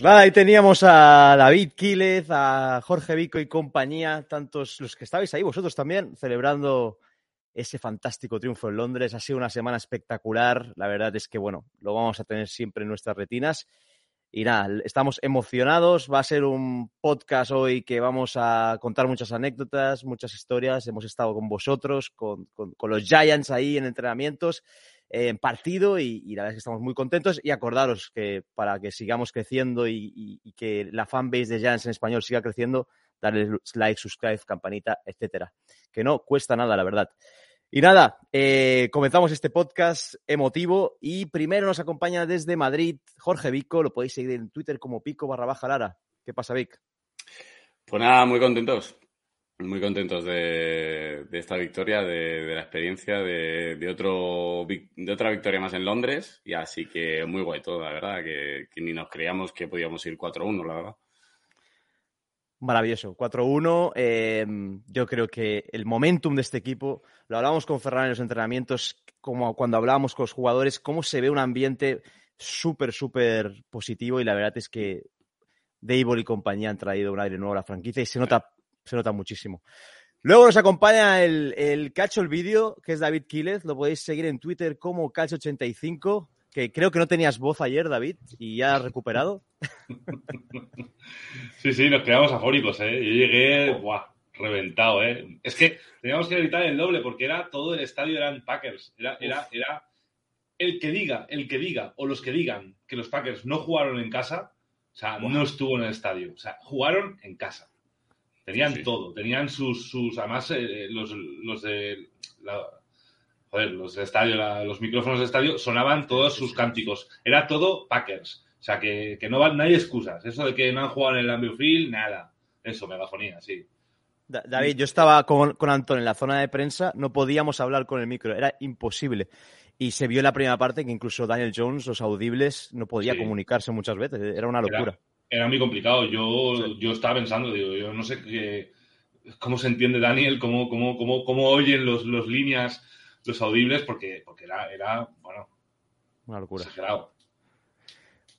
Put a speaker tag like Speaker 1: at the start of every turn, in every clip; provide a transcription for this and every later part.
Speaker 1: Pues ahí teníamos a David Quílez, a Jorge Vico y compañía, tantos los que estabais ahí vosotros también, celebrando ese fantástico triunfo en Londres. Ha sido una semana espectacular. La verdad es que, bueno, lo vamos a tener siempre en nuestras retinas. Y nada, estamos emocionados. Va a ser un podcast hoy que vamos a contar muchas anécdotas, muchas historias. Hemos estado con vosotros, con los Giants ahí en entrenamientos en partido y, la verdad es que estamos muy contentos y acordaros que para que sigamos creciendo y que la fanbase de Giants en español siga creciendo, darle like, subscribe, campanita, etcétera. Que no cuesta nada, la verdad. Y nada, eh, comenzamos este podcast emotivo y primero nos acompaña desde Madrid Jorge Vico, lo podéis seguir en Twitter como Pico barra baja Lara. ¿Qué pasa, Vic?
Speaker 2: Pues nada, muy contentos. Muy contentos de, de esta victoria, de, de la experiencia, de, de, otro, de otra victoria más en Londres. Y así que muy guay todo, la verdad, que, que ni nos creíamos que podíamos ir 4-1, la verdad.
Speaker 1: Maravilloso, 4-1. Eh, yo creo que el momentum de este equipo, lo hablábamos con Ferran en los entrenamientos, como cuando hablábamos con los jugadores, cómo se ve un ambiente súper, súper positivo y la verdad es que Dable y compañía han traído un aire nuevo a la franquicia y se nota se nota muchísimo. Luego nos acompaña el, el Cacho el vídeo, que es David Quílez. Lo podéis seguir en Twitter como Cacho85, que creo que no tenías voz ayer, David, y ya has recuperado.
Speaker 3: Sí, sí, nos quedamos afónicos, ¿eh? Yo llegué, buah, reventado, ¿eh? Es que teníamos que gritar el doble porque era todo el estadio eran Packers. Era, era, era el que diga, el que diga, o los que digan que los Packers no jugaron en casa, o sea, no estuvo en el estadio. O sea, jugaron en casa. Tenían sí. todo, tenían sus, sus además, eh, los, los de la, joder, los de estadio, la, los micrófonos de estadio sonaban todos sus cánticos. Era todo Packers. O sea, que, que no, van, no hay excusas. Eso de que no han jugado en el Lambeau Field, nada. Eso, megafonía, sí.
Speaker 1: David, yo estaba con, con Antón en la zona de prensa, no podíamos hablar con el micro, era imposible. Y se vio en la primera parte que incluso Daniel Jones, los audibles, no podía sí. comunicarse muchas veces, era una locura.
Speaker 3: Era era muy complicado. Yo, sí. yo estaba pensando, digo, yo no sé qué, cómo se entiende Daniel, cómo, cómo, cómo, cómo oyen los, los líneas, los audibles, porque, porque era, era, bueno,
Speaker 1: una locura.
Speaker 3: Exagerado.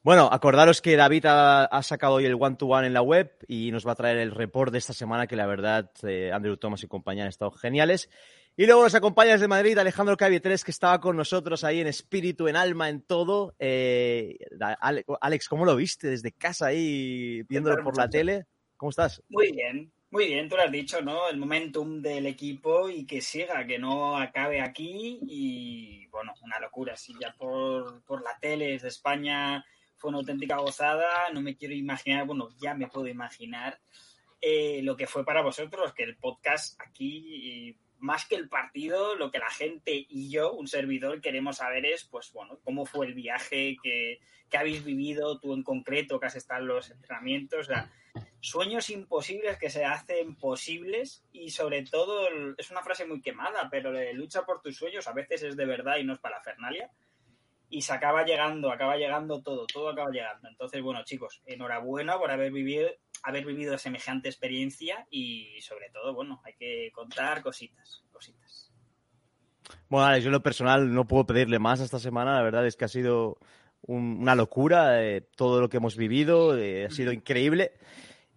Speaker 1: Bueno, acordaros que David ha, ha sacado hoy el one-to-one -one en la web y nos va a traer el report de esta semana, que la verdad, eh, Andrew Thomas y compañía han estado geniales. Y luego nos acompaña desde Madrid Alejandro Cavi3, que estaba con nosotros ahí en espíritu, en alma, en todo. Eh, Alex, ¿cómo lo viste desde casa ahí, viéndolo por la tele? ¿Cómo estás?
Speaker 4: Muy bien, muy bien, tú lo has dicho, ¿no? El momentum del equipo y que siga, que no acabe aquí. Y bueno, una locura. Si ya por, por la tele desde España fue una auténtica gozada, no me quiero imaginar, bueno, ya me puedo imaginar eh, lo que fue para vosotros, que el podcast aquí más que el partido, lo que la gente y yo, un servidor, queremos saber es, pues bueno, cómo fue el viaje que, que habéis vivido, tú en concreto, que has estado en los entrenamientos, o sea, sueños imposibles que se hacen posibles y sobre todo, es una frase muy quemada, pero lucha por tus sueños a veces es de verdad y no es para Fernalia. Y se acaba llegando, acaba llegando todo, todo acaba llegando. Entonces, bueno, chicos, enhorabuena por haber vivido, haber vivido semejante experiencia y sobre todo, bueno, hay que contar cositas, cositas.
Speaker 1: Bueno, Alex, yo en lo personal no puedo pedirle más esta semana, la verdad es que ha sido un, una locura eh, todo lo que hemos vivido, eh, ha sido increíble.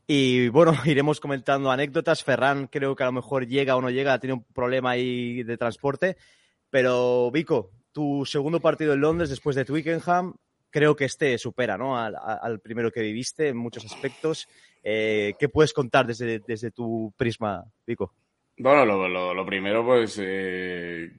Speaker 1: Y bueno, iremos comentando anécdotas. Ferran creo que a lo mejor llega o no llega, tiene un problema ahí de transporte. Pero Vico, tu segundo partido en Londres después de Twickenham, creo que este supera ¿no? al primero que viviste en muchos aspectos. Eh, ¿Qué puedes contar desde, desde tu prisma, Vico?
Speaker 2: Bueno, lo, lo, primero, pues, eh,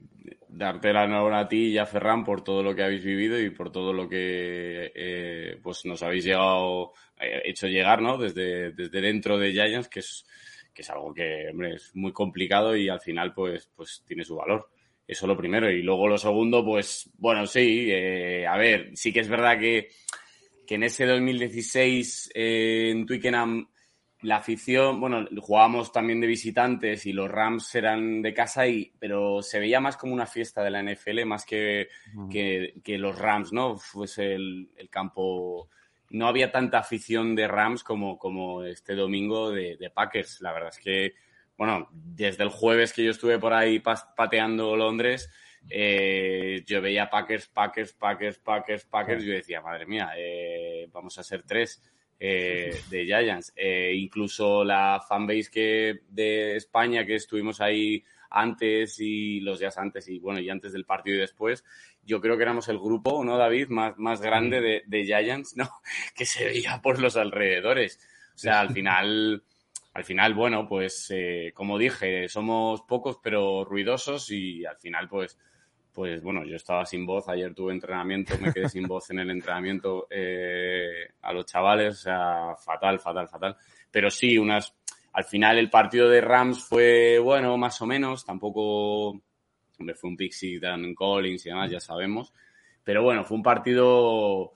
Speaker 2: darte la enhorabuena a ti y a Ferran por todo lo que habéis vivido y por todo lo que eh, pues nos habéis llegado, hecho llegar, ¿no? Desde, desde dentro de Giants, que es, que es algo que, hombre, es muy complicado y al final, pues, pues tiene su valor. Eso lo primero. Y luego lo segundo, pues, bueno, sí, a ver, sí que es verdad que, que en ese 2016 eh, en Twickenham la afición, bueno, jugábamos también de visitantes y los Rams eran de casa, y, pero se veía más como una fiesta de la NFL más que, uh -huh. que, que, los Rams, ¿no? Fuese el, el, campo. No había tanta afición de Rams como, como este domingo de, de Packers. La verdad es que bueno, desde el jueves que yo estuve por ahí pateando Londres, eh, yo veía Packers, Packers, Packers, Packers, Packers, yo decía, madre mía, eh, vamos a ser tres eh, de Giants. incluso la fanbase que de España que estuvimos ahí antes y los días antes y bueno, y antes del partido y después, yo creo que éramos el grupo, ¿no, David? Más, más grande de, de Giants, ¿no? Que se veía por los alrededores. O sea, al final al final, bueno, pues eh, como dije, somos pocos pero ruidosos y al final, pues, pues bueno, yo estaba sin voz, ayer tuve entrenamiento, me quedé sin voz en el entrenamiento eh, a los chavales, o sea, fatal, fatal, fatal. Pero sí, unas, al final el partido de Rams fue, bueno, más o menos, tampoco, hombre, fue un pixie Dan Collins y demás, ya sabemos. Pero bueno, fue un partido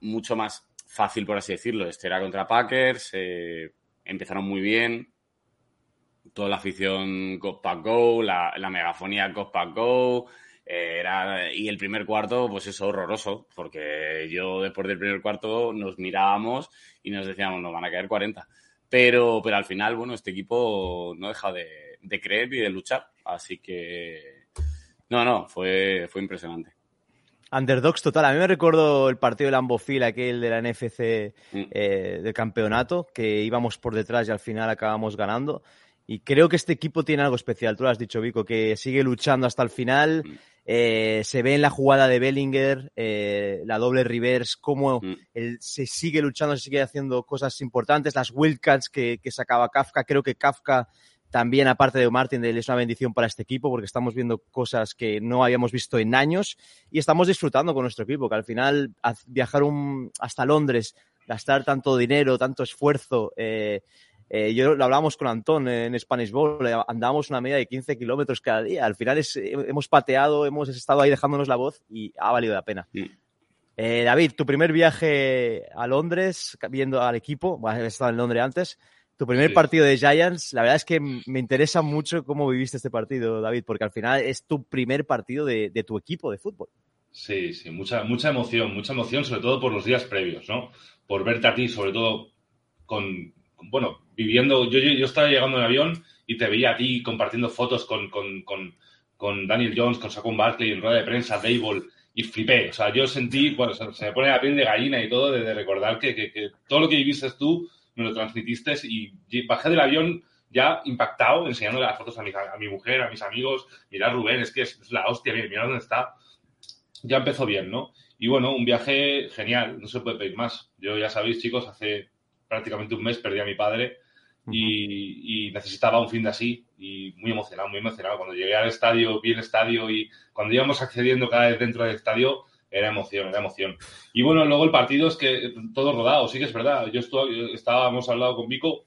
Speaker 2: mucho más fácil, por así decirlo. Este era contra Packers, eh, empezaron muy bien. Toda la afición Go Go, la, la megafonía Go Go. Era, y el primer cuarto, pues es horroroso, porque yo después del primer cuarto nos mirábamos y nos decíamos, nos van a caer 40. Pero, pero al final, bueno, este equipo no deja de, de creer y de luchar. Así que, no, no, fue, fue impresionante.
Speaker 1: Underdogs total. A mí me recuerdo el partido de Lambofil, aquel de la NFC mm. eh, del campeonato, que íbamos por detrás y al final acabamos ganando. Y creo que este equipo tiene algo especial. Tú lo has dicho, Vico, que sigue luchando hasta el final. Mm. Eh, se ve en la jugada de Bellinger, eh, la doble reverse, cómo mm. se sigue luchando, se sigue haciendo cosas importantes. Las wildcats que, que sacaba Kafka. Creo que Kafka también, aparte de Martin, es una bendición para este equipo porque estamos viendo cosas que no habíamos visto en años y estamos disfrutando con nuestro equipo, que al final viajar un, hasta Londres, gastar tanto dinero, tanto esfuerzo, eh, eh, yo lo hablábamos con Antón en Spanish Bowl, eh, andábamos una media de 15 kilómetros cada día. Al final es, hemos pateado, hemos estado ahí dejándonos la voz y ha valido la pena. David, tu primer viaje a Londres, viendo al equipo, bueno, has estado en Londres antes, tu primer partido de Giants, la verdad es que me interesa mucho cómo viviste este partido, David, porque al final es tu primer partido de, tu equipo de fútbol.
Speaker 3: Sí, sí, mucha, mucha emoción, mucha emoción, sobre todo por los días previos, ¿no? Por verte a ti, sobre todo con, bueno, viviendo, yo, yo, estaba llegando en avión y te veía a ti compartiendo fotos con, con, con, Daniel Jones, con Saquon Barkley en rueda de prensa, Dable, y flipé. O sea, yo sentí, bueno, se me pone la piel de gallina y todo de, recordar que, que, todo lo que viviste tú me lo transmitiste y bajé del avión ya impactado, enseñándole las fotos a mi, a mi mujer, a mis amigos, mira Rubén, es que es, la hostia, mira, dónde está. Ya empezó bien, ¿no? Y bueno, un viaje genial, no se puede pedir más. Yo ya sabéis, chicos, hace prácticamente un mes perdí a mi padre y, necesitaba un fin de así y muy emocionado, muy emocionado. Cuando llegué al estadio, vi el estadio y cuando íbamos accediendo cada vez dentro del estadio, era emoción, era emoción. Y bueno, luego el partido es que todo rodado, sí que es verdad. Yo estuve, estábamos al lado con Vico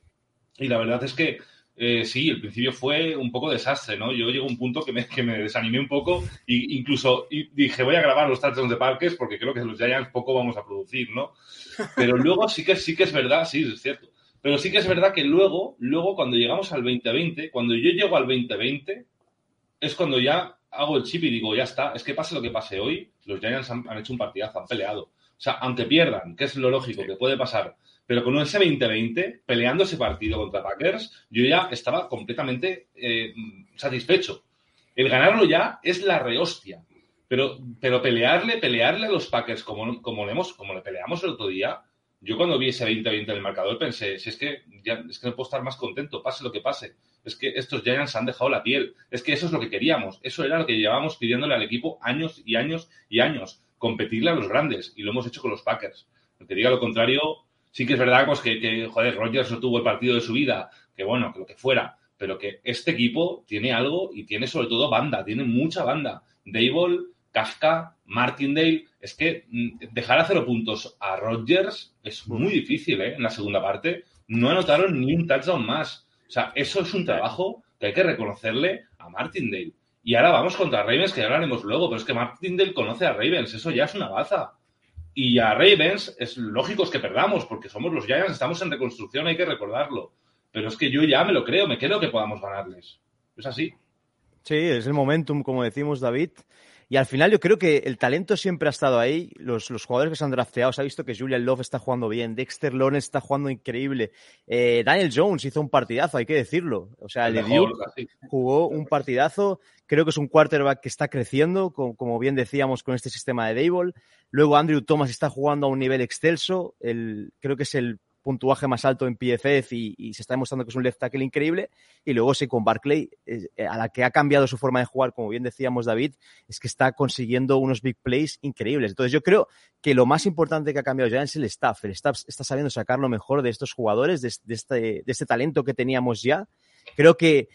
Speaker 3: y la verdad es que eh, sí, el principio fue un poco desastre, ¿no? Yo llego a un punto que me, que me desanimé un poco e incluso dije, voy a grabar los touchdowns de Parques porque creo que los Giants poco vamos a producir, ¿no? Pero luego sí que, sí que es verdad, sí, es cierto. Pero sí que es verdad que luego, luego cuando llegamos al 2020, cuando yo llego al 2020, es cuando ya hago el chip y digo, ya está, es que pase lo que pase hoy, los Giants han, hecho un partidazo, han peleado. O sea, aunque pierdan, que es lo lógico que puede pasar, pero con ese 2020, peleando ese partido contra Packers, yo ya estaba completamente eh, satisfecho. El ganarlo ya es la rehostia. Pero, pero pelearle, pelearle a los Packers como, como, le como le peleamos el otro día, yo cuando vi ese 20-20 en el marcador pensé, si es que es que no puedo estar más contento, pase lo que pase. Es que estos Giants han dejado la piel. Es que eso es lo que queríamos. Eso era lo que llevábamos pidiéndole al equipo años y años y años. Competirle a los grandes. Y lo hemos hecho con los Packers. El que diga lo contrario, sí que es verdad pues, que, que, joder, Rodgers no tuvo el partido de su vida. Que bueno, que lo que fuera. Pero que este equipo tiene algo y tiene sobre todo banda. Tiene mucha banda. Dable, Kafka, Martindale. Es que mm, dejar a cero puntos a Rodgers es muy difícil, ¿eh? En la segunda parte. No anotaron ni un touchdown más. O sea, eso es un trabajo que hay que reconocerle a Martindale. Y ahora vamos contra Ravens, que ya hablaremos luego, pero es que Martindale conoce a Ravens, eso ya es una baza. Y a Ravens es lógico que perdamos, porque somos los Giants, estamos en reconstrucción, hay que recordarlo. Pero es que yo ya me lo creo, me creo que podamos ganarles. Es así.
Speaker 1: Sí, es el momentum, como decimos, David. Y al final yo creo que el talento siempre ha estado ahí. Los, los jugadores que se han drafteado, se ha visto que Julian Love está jugando bien, Dexter Lawrence está jugando increíble. Eh, Daniel Jones hizo un partidazo, hay que decirlo. O sea, el de Duke jugó un partidazo. Creo que es un quarterback que está creciendo, como, como bien decíamos, con este sistema de Dable. Luego Andrew Thomas está jugando a un nivel excelso. El, creo que es el puntuaje más alto en PFF y, se está demostrando que es un left tackle increíble. Y luego sí, con Barclay, eh, a la que ha cambiado su forma de jugar, como bien decíamos David, es que está consiguiendo unos big plays increíbles. Entonces yo creo que lo más importante que ha cambiado ya es el staff. El staff está sabiendo sacar lo mejor de estos jugadores, de, este, de este talento que teníamos ya. Creo que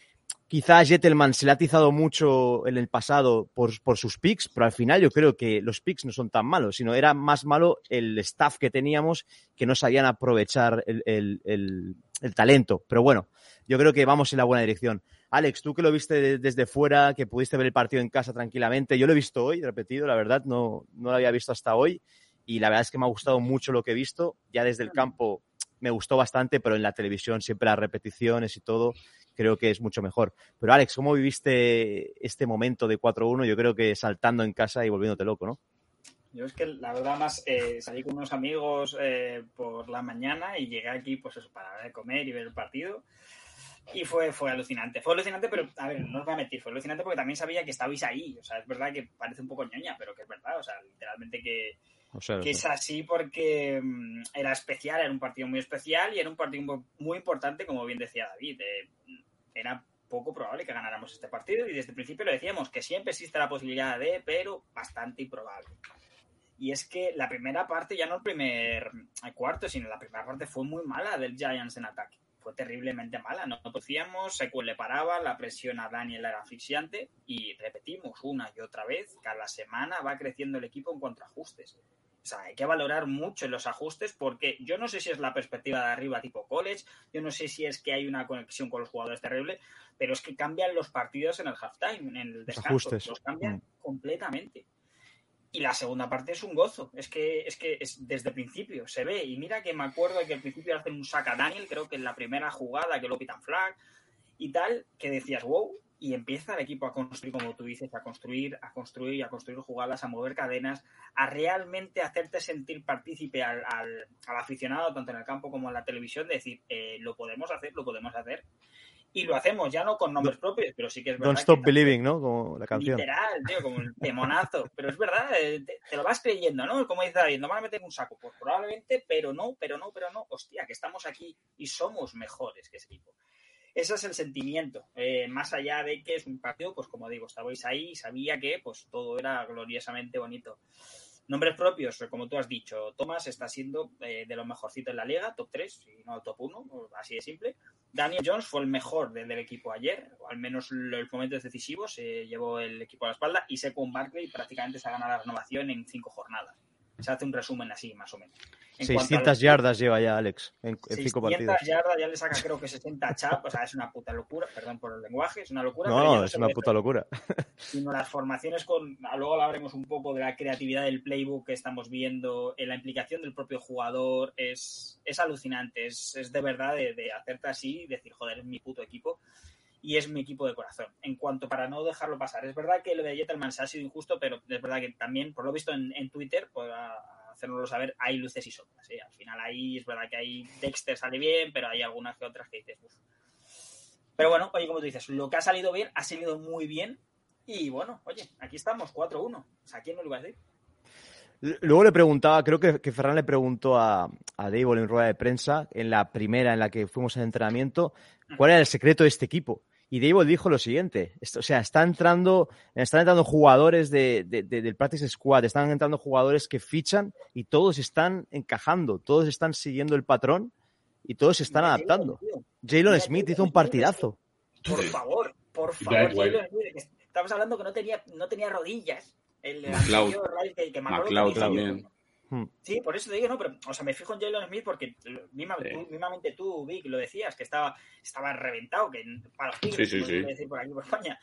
Speaker 1: Quizá Jettelman se le ha atizado mucho en el pasado por, por, sus picks, pero al final yo creo que los picks no son tan malos, sino era más malo el staff que teníamos que no sabían aprovechar el, el, el, el talento. Pero bueno, yo creo que vamos en la buena dirección. Alex, tú que lo viste desde fuera, que pudiste ver el partido en casa tranquilamente, yo lo he visto hoy, repetido, la verdad, no, no lo había visto hasta hoy y la verdad es que me ha gustado mucho lo que he visto. Ya desde el campo me gustó bastante, pero en la televisión siempre las repeticiones y todo creo que es mucho mejor. Pero Alex, ¿cómo viviste este momento de 4-1? Yo creo que saltando en casa y volviéndote loco, ¿no?
Speaker 4: Yo es que la verdad más eh, salí con unos amigos eh, por la mañana y llegué aquí pues eso, para comer y ver el partido. Y fue, fue alucinante. Fue alucinante, pero, a ver, no os voy a mentir, fue alucinante porque también sabía que estabais ahí. O sea, es verdad que parece un poco ñoña, pero que es verdad. O sea, literalmente que, o sea, que es así porque um, era especial, era un partido muy especial y era un partido muy importante, como bien decía David. Eh, era poco probable que ganáramos este partido y desde el principio lo decíamos, que siempre existe la posibilidad de, pero bastante improbable. Y es que la primera parte, ya no el primer cuarto, sino la primera parte fue muy mala del Giants en ataque. Fue terriblemente mala, no podíamos, Sequel le paraba, la presión a Daniel era asfixiante y repetimos una y otra vez, cada semana va creciendo el equipo en cuanto. O sea, hay que valorar mucho los ajustes porque yo no sé si es la perspectiva de arriba tipo college, yo no sé si es que hay una conexión con los jugadores terrible, pero es que cambian los partidos en el halftime, en el descanso, ajustes. los cambian mm. completamente. Y la segunda parte es un gozo, es que es que es desde el principio se ve y mira que me acuerdo que al principio hacen un saca Daniel, creo que en la primera jugada que lo pitan flag y tal, que decías, wow, y empieza el equipo a construir, como tú dices, a construir, a construir, a construir jugadas, a mover cadenas, a realmente hacerte sentir partícipe al, al, al aficionado, tanto en el campo como en la televisión, de decir, eh, lo podemos hacer, lo podemos hacer. Y lo hacemos ya no con nombres propios, pero sí que es verdad.
Speaker 1: Don't Stop Believing, ¿no? Como la canción.
Speaker 4: Literal, tío, como el temonazo. pero es verdad, eh, te, te, lo vas creyendo, ¿no? Como dice David, no van a meter un saco. Pues probablemente, pero no, pero no, pero no. Hostia, que estamos aquí y somos mejores que ese equipo. Ese es el sentimiento. Eh, más allá de que es un partido, pues como digo, estabais ahí y sabía que pues todo era gloriosamente bonito. Nombres propios, como tú has dicho, Thomas está siendo eh, de los mejorcitos en la liga, top 3, y no top 1, así de simple. Daniel Jones fue el mejor del, equipo ayer, al menos los momentos decisivos, se llevó el equipo a la espalda, y Secon Barkley prácticamente se ha ganado la renovación en cinco jornadas. Se hace un resumen así, más o menos.
Speaker 1: En 600 yardas lleva ya Alex en, en
Speaker 4: 5
Speaker 1: partidos.
Speaker 4: yardas ya le saca creo que 60 chap, o sea, es una puta locura, perdón por el lenguaje, es una locura.
Speaker 1: No, no es una puta locura.
Speaker 4: Sino las formaciones con, luego hablaremos un poco de la creatividad del playbook que estamos viendo, en la implicación del propio jugador, es, es alucinante, es, es de verdad de, de hacerte así y decir, joder, es mi puto equipo y es mi equipo de corazón. En cuanto para no dejarlo pasar, es verdad que lo de Jettelman se ha sido injusto, pero es verdad que también, por lo visto en, en Twitter, pues, hacernoslo saber, hay luces y sombras. ¿eh? Al final ahí es verdad que hay Dexter sale bien, pero hay algunas que otras que dices, Uf. Pero bueno, oye, como tú dices, lo que ha salido bien, ha salido muy bien. Y bueno, oye, aquí estamos, 4-1. O sea, ¿quién no lo iba a decir?
Speaker 1: Luego le preguntaba, creo que, que Ferran le preguntó a, a Dable en rueda de prensa, en la primera en la que fuimos al entrenamiento, cuál era el secreto de este equipo. Y Dable dijo lo siguiente, esto, o sea, está entrando, están entrando jugadores de, de, de, del Practice Squad, están entrando jugadores que fichan y todos están encajando, todos están siguiendo el patrón y todos se están Mira, adaptando. Jalen Smith hizo un partidazo.
Speaker 4: Por favor, por favor, Jalen Smith, estamos hablando que no tenía, no tenía rodillas. El
Speaker 2: McLeod,
Speaker 4: que, que
Speaker 2: McLeod también.
Speaker 4: Sí, por eso te digo, no, pero, o sea, me fijo en Jalen Smith porque misma, sí. tú, mismamente tú, Vic, lo decías, que estaba, estaba reventado, que para los tigres,
Speaker 2: sí, sí, sí.
Speaker 4: decir por aquí por España.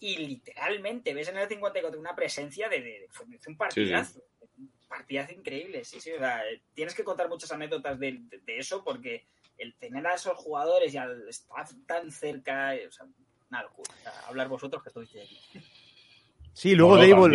Speaker 4: Y literalmente ves en el 54 una presencia de, de, de, de un partidazo. Un partidazo increíble, sí, sí. O sea, tienes que contar muchas anécdotas de, de, eso porque el tener a esos jugadores y al estar tan cerca, o sea, una locura. O sea, hablar vosotros que estoy aquí.
Speaker 1: Sí, luego
Speaker 3: No,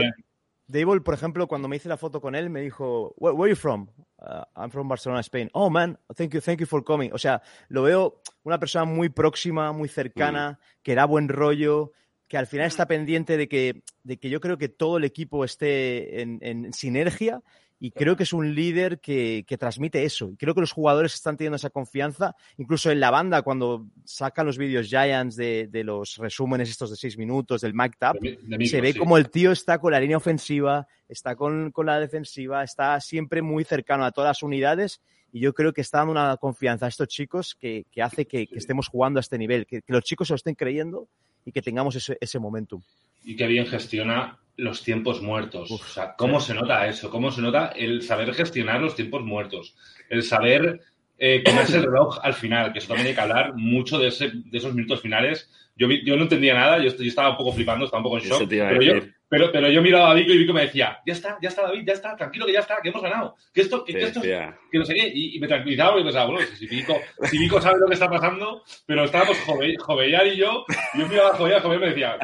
Speaker 1: Dable, por ejemplo, cuando me hice la foto con él, me dijo, where, where are you from? "Uh, I'm from Barcelona, Spain. Oh, man, thank you, thank you for coming. O sea, lo veo una persona muy próxima, muy cercana, que da buen rollo, que al final está pendiente de que, de que yo creo que todo el equipo esté en, en sinergia y creo que es un líder que, que transmite eso. Y creo que los jugadores están teniendo esa confianza, incluso en la banda, cuando sacan los vídeos Giants de, de los resúmenes estos de seis minutos, del mic tap,
Speaker 3: De, de
Speaker 1: se ve
Speaker 3: sí.
Speaker 1: como el tío está con la línea ofensiva, está con, con la defensiva, está siempre muy cercano a todas las unidades y yo creo que está dando una confianza a estos chicos que, que hace que, que estemos jugando a este nivel, que, que los chicos se lo estén creyendo y que tengamos ese, ese momentum.
Speaker 3: Y qué bien gestiona los tiempos muertos.
Speaker 1: Uf,
Speaker 3: o sea, ¿cómo se nota eso? ¿Cómo se nota el saber gestionar los tiempos muertos? El saber eh, comerse el reloj al final, que eso también hay que hablar mucho de, ese- de esos minutos finales. Yo, yo no entendía nada, yo, yo estaba un poco flipando, estaba un poco en shock. Pero yo. Pero, pero yo miraba a Vico y Vico me decía, ya está, ya está David, ya está, tranquilo que ya está, que hemos ganado. Que esto, que, que esto, que no sé qué, y, y me tranquilizaba y pensaba, bueno, si Vico, si Vico sabe lo que está pasando, pero estábamos Jove- Jovellar y yo, y yo miraba a Jovellar, Jovellar me decía,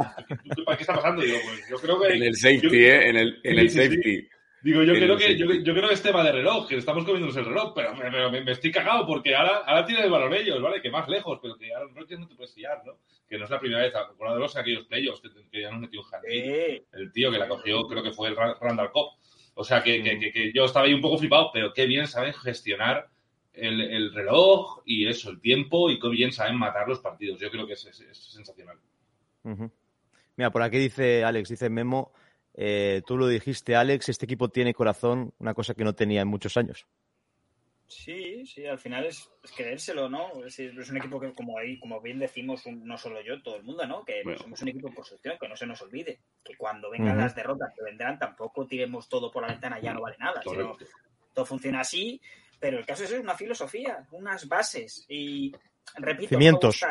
Speaker 3: ¿para qué está pasando? Y digo, pues yo creo que...
Speaker 2: En el safety,
Speaker 3: yo-
Speaker 2: ¿eh? En el, en el
Speaker 3: Sí, sí, sí. Digo, yo creo que yo, yo creo que es tema de reloj, que estamos comiéndonos el reloj, pero, me, pero me- me estoy cagado porque ahora, ahora tiene el balón ellos, ¿vale? Que más lejos, pero que Aaron Rodgers no te puedes fiar, ¿no? Que no es la primera vez, acordaros de aquellos playoffs que, que ya nos metió un jardín
Speaker 4: Eh,
Speaker 3: el tío que la cogió, creo que fue el Ra- Randall Cobb. O sea, que, que-
Speaker 1: Mm.
Speaker 3: que- que yo estaba ahí un poco flipado, pero qué bien saben gestionar el, el reloj y eso, el tiempo, y qué bien saben matar los partidos. Yo creo que es, es- es sensacional.
Speaker 1: Mira, por aquí dice Alex, dice Memo, eh, tú lo dijiste, Alex, este equipo tiene corazón, una cosa que no tenía en muchos años.
Speaker 4: Sí, sí, al final es, es creérselo, ¿no? Es, es un equipo que, como ahí, como bien decimos, un- no solo yo, todo el mundo, ¿no? Que
Speaker 2: Bueno.
Speaker 4: somos un equipo en construcción, que no se nos olvide. Que cuando vengan las derrotas que vendrán, tampoco tiremos todo por la ventana, ya no vale nada. sino todo funciona así, pero el caso es una filosofía, unas bases. Y repito,
Speaker 1: Cimientos.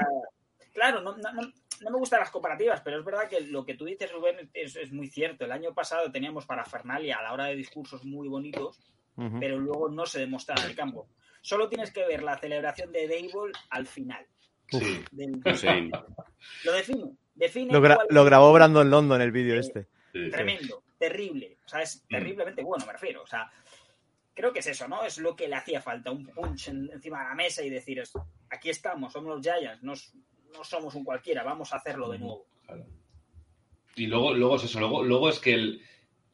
Speaker 4: No- me gustan las comparativas, pero es verdad que lo que tú dices, Rubén, es, es muy cierto. El año pasado teníamos parafernalia a la hora de discursos muy bonitos, pero luego no se demostraba en el campo. Solo tienes que ver la celebración de Dable al final.
Speaker 3: Sí.
Speaker 4: del-. Lo define. define
Speaker 1: Lo, gra-
Speaker 4: cuál-
Speaker 1: lo grabó Brandon London el vídeo
Speaker 4: Eh,
Speaker 1: este.
Speaker 3: Sí.
Speaker 4: Tremendo, terrible. O sea, es
Speaker 3: Mm.
Speaker 4: terriblemente bueno, me refiero. O sea, creo que es eso, ¿no? Es lo que le hacía falta, un punch en- encima de la mesa y decir, es- aquí estamos, somos los Giants, no somos un cualquiera, vamos a hacerlo de nuevo.
Speaker 3: Claro. Y luego, luego es eso, luego, luego es que el,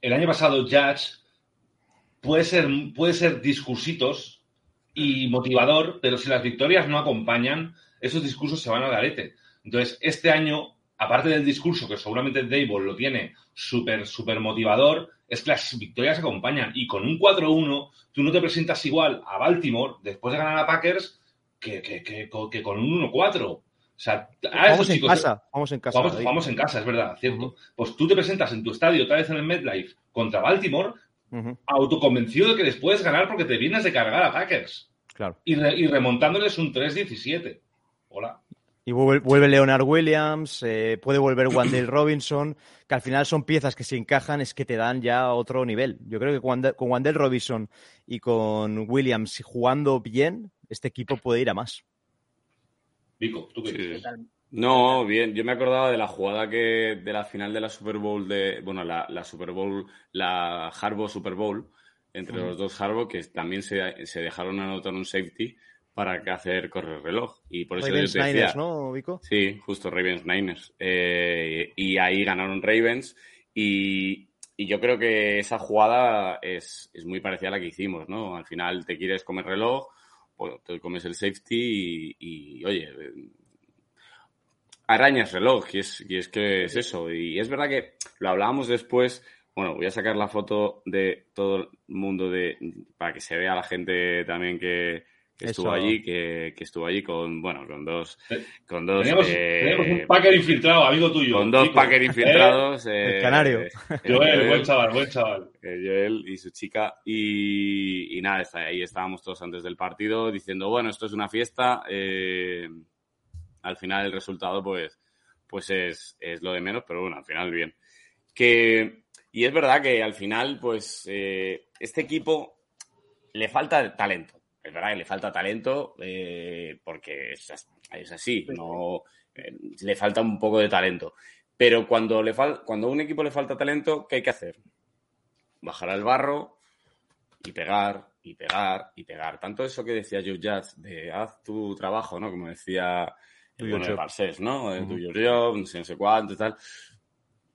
Speaker 3: el año pasado Judge puede ser, puede ser discursitos y motivador, pero si las victorias no acompañan, esos discursos se van al garete. Entonces, este año, aparte del discurso, que seguramente Dable lo tiene súper, súper motivador, es que las victorias acompañan. Y con un 4-1, tú no te presentas igual a Baltimore después de ganar a Packers que, que, que- que con un 1-4. O sea,
Speaker 1: Vamos en
Speaker 3: chicos-
Speaker 1: casa, vamos en casa.
Speaker 3: Vamos, en casa, es verdad, cierto. Pues tú te presentas en tu estadio, otra vez en el MetLife, contra Baltimore, autoconvencido de que les puedes ganar porque te vienes de cargar a Packers.
Speaker 1: Claro.
Speaker 3: Y, re- y remontándoles un 3-17. Hola.
Speaker 1: Y vuelve, vuelve Leonard Williams, eh, puede volver Wandale Robinson, que al final son piezas que si encajan es que te dan ya otro nivel. Yo creo que con con Wandale Robinson y con Williams jugando bien, este equipo puede ir a más.
Speaker 3: Vico, ¿tú qué
Speaker 2: Sí.
Speaker 3: dices?
Speaker 4: Total-
Speaker 2: No, bien, yo me acordaba de la jugada que de la final de la Super Bowl de, bueno, la, la Super Bowl, la Harbaugh Super Bowl, entre los dos Harbaugh, que también se, se dejaron anotar un safety para que hacer correr reloj. Y por eso
Speaker 1: Ravens
Speaker 2: yo te decía,
Speaker 1: Niners, ¿no, Vico?
Speaker 2: Sí, justo Ravens Niners. Eh, y ahí ganaron Ravens. Y, y yo creo que esa jugada es, es muy parecida a la que hicimos, ¿no? Al final te quieres comer reloj, pues te comes el safety y, y, oye, arañas reloj. Y es, y es que es eso. Y es verdad que lo hablábamos después. Bueno, voy a sacar la foto de todo el mundo de, para que se vea la gente también que, que estuvo allí, que, que estuvo allí con, bueno, con dos,
Speaker 3: Eh,
Speaker 2: con dos,
Speaker 3: Tenemos,
Speaker 2: eh,
Speaker 3: tenemos un Packer infiltrado, amigo tuyo.
Speaker 2: con dos. Packer infiltrados. eh,
Speaker 1: El canario.
Speaker 2: eh,
Speaker 3: Joel, buen chaval, buen chaval.
Speaker 2: eh, Joel y su chica. Y, y nada, está, ahí estábamos todos antes del partido diciendo, bueno, esto es una fiesta. Al final el resultado, pues, pues es, es lo de menos, pero bueno, al final bien. Que, y es verdad que al final, pues, eh, este equipo le falta talento. Es verdad que le falta talento eh, porque es, as- es así, no, eh, le falta un poco de talento. Pero cuando, le fal- cuando a un equipo le falta talento, ¿qué hay que hacer? Bajar al barro y pegar, y pegar, y pegar. Tanto eso que decía Joe Judge, de haz tu trabajo, ¿no? Como decía
Speaker 1: Do
Speaker 2: el. Garcés, ¿no? Do
Speaker 1: Ujú.
Speaker 2: your job, no sé, cuánto y tal.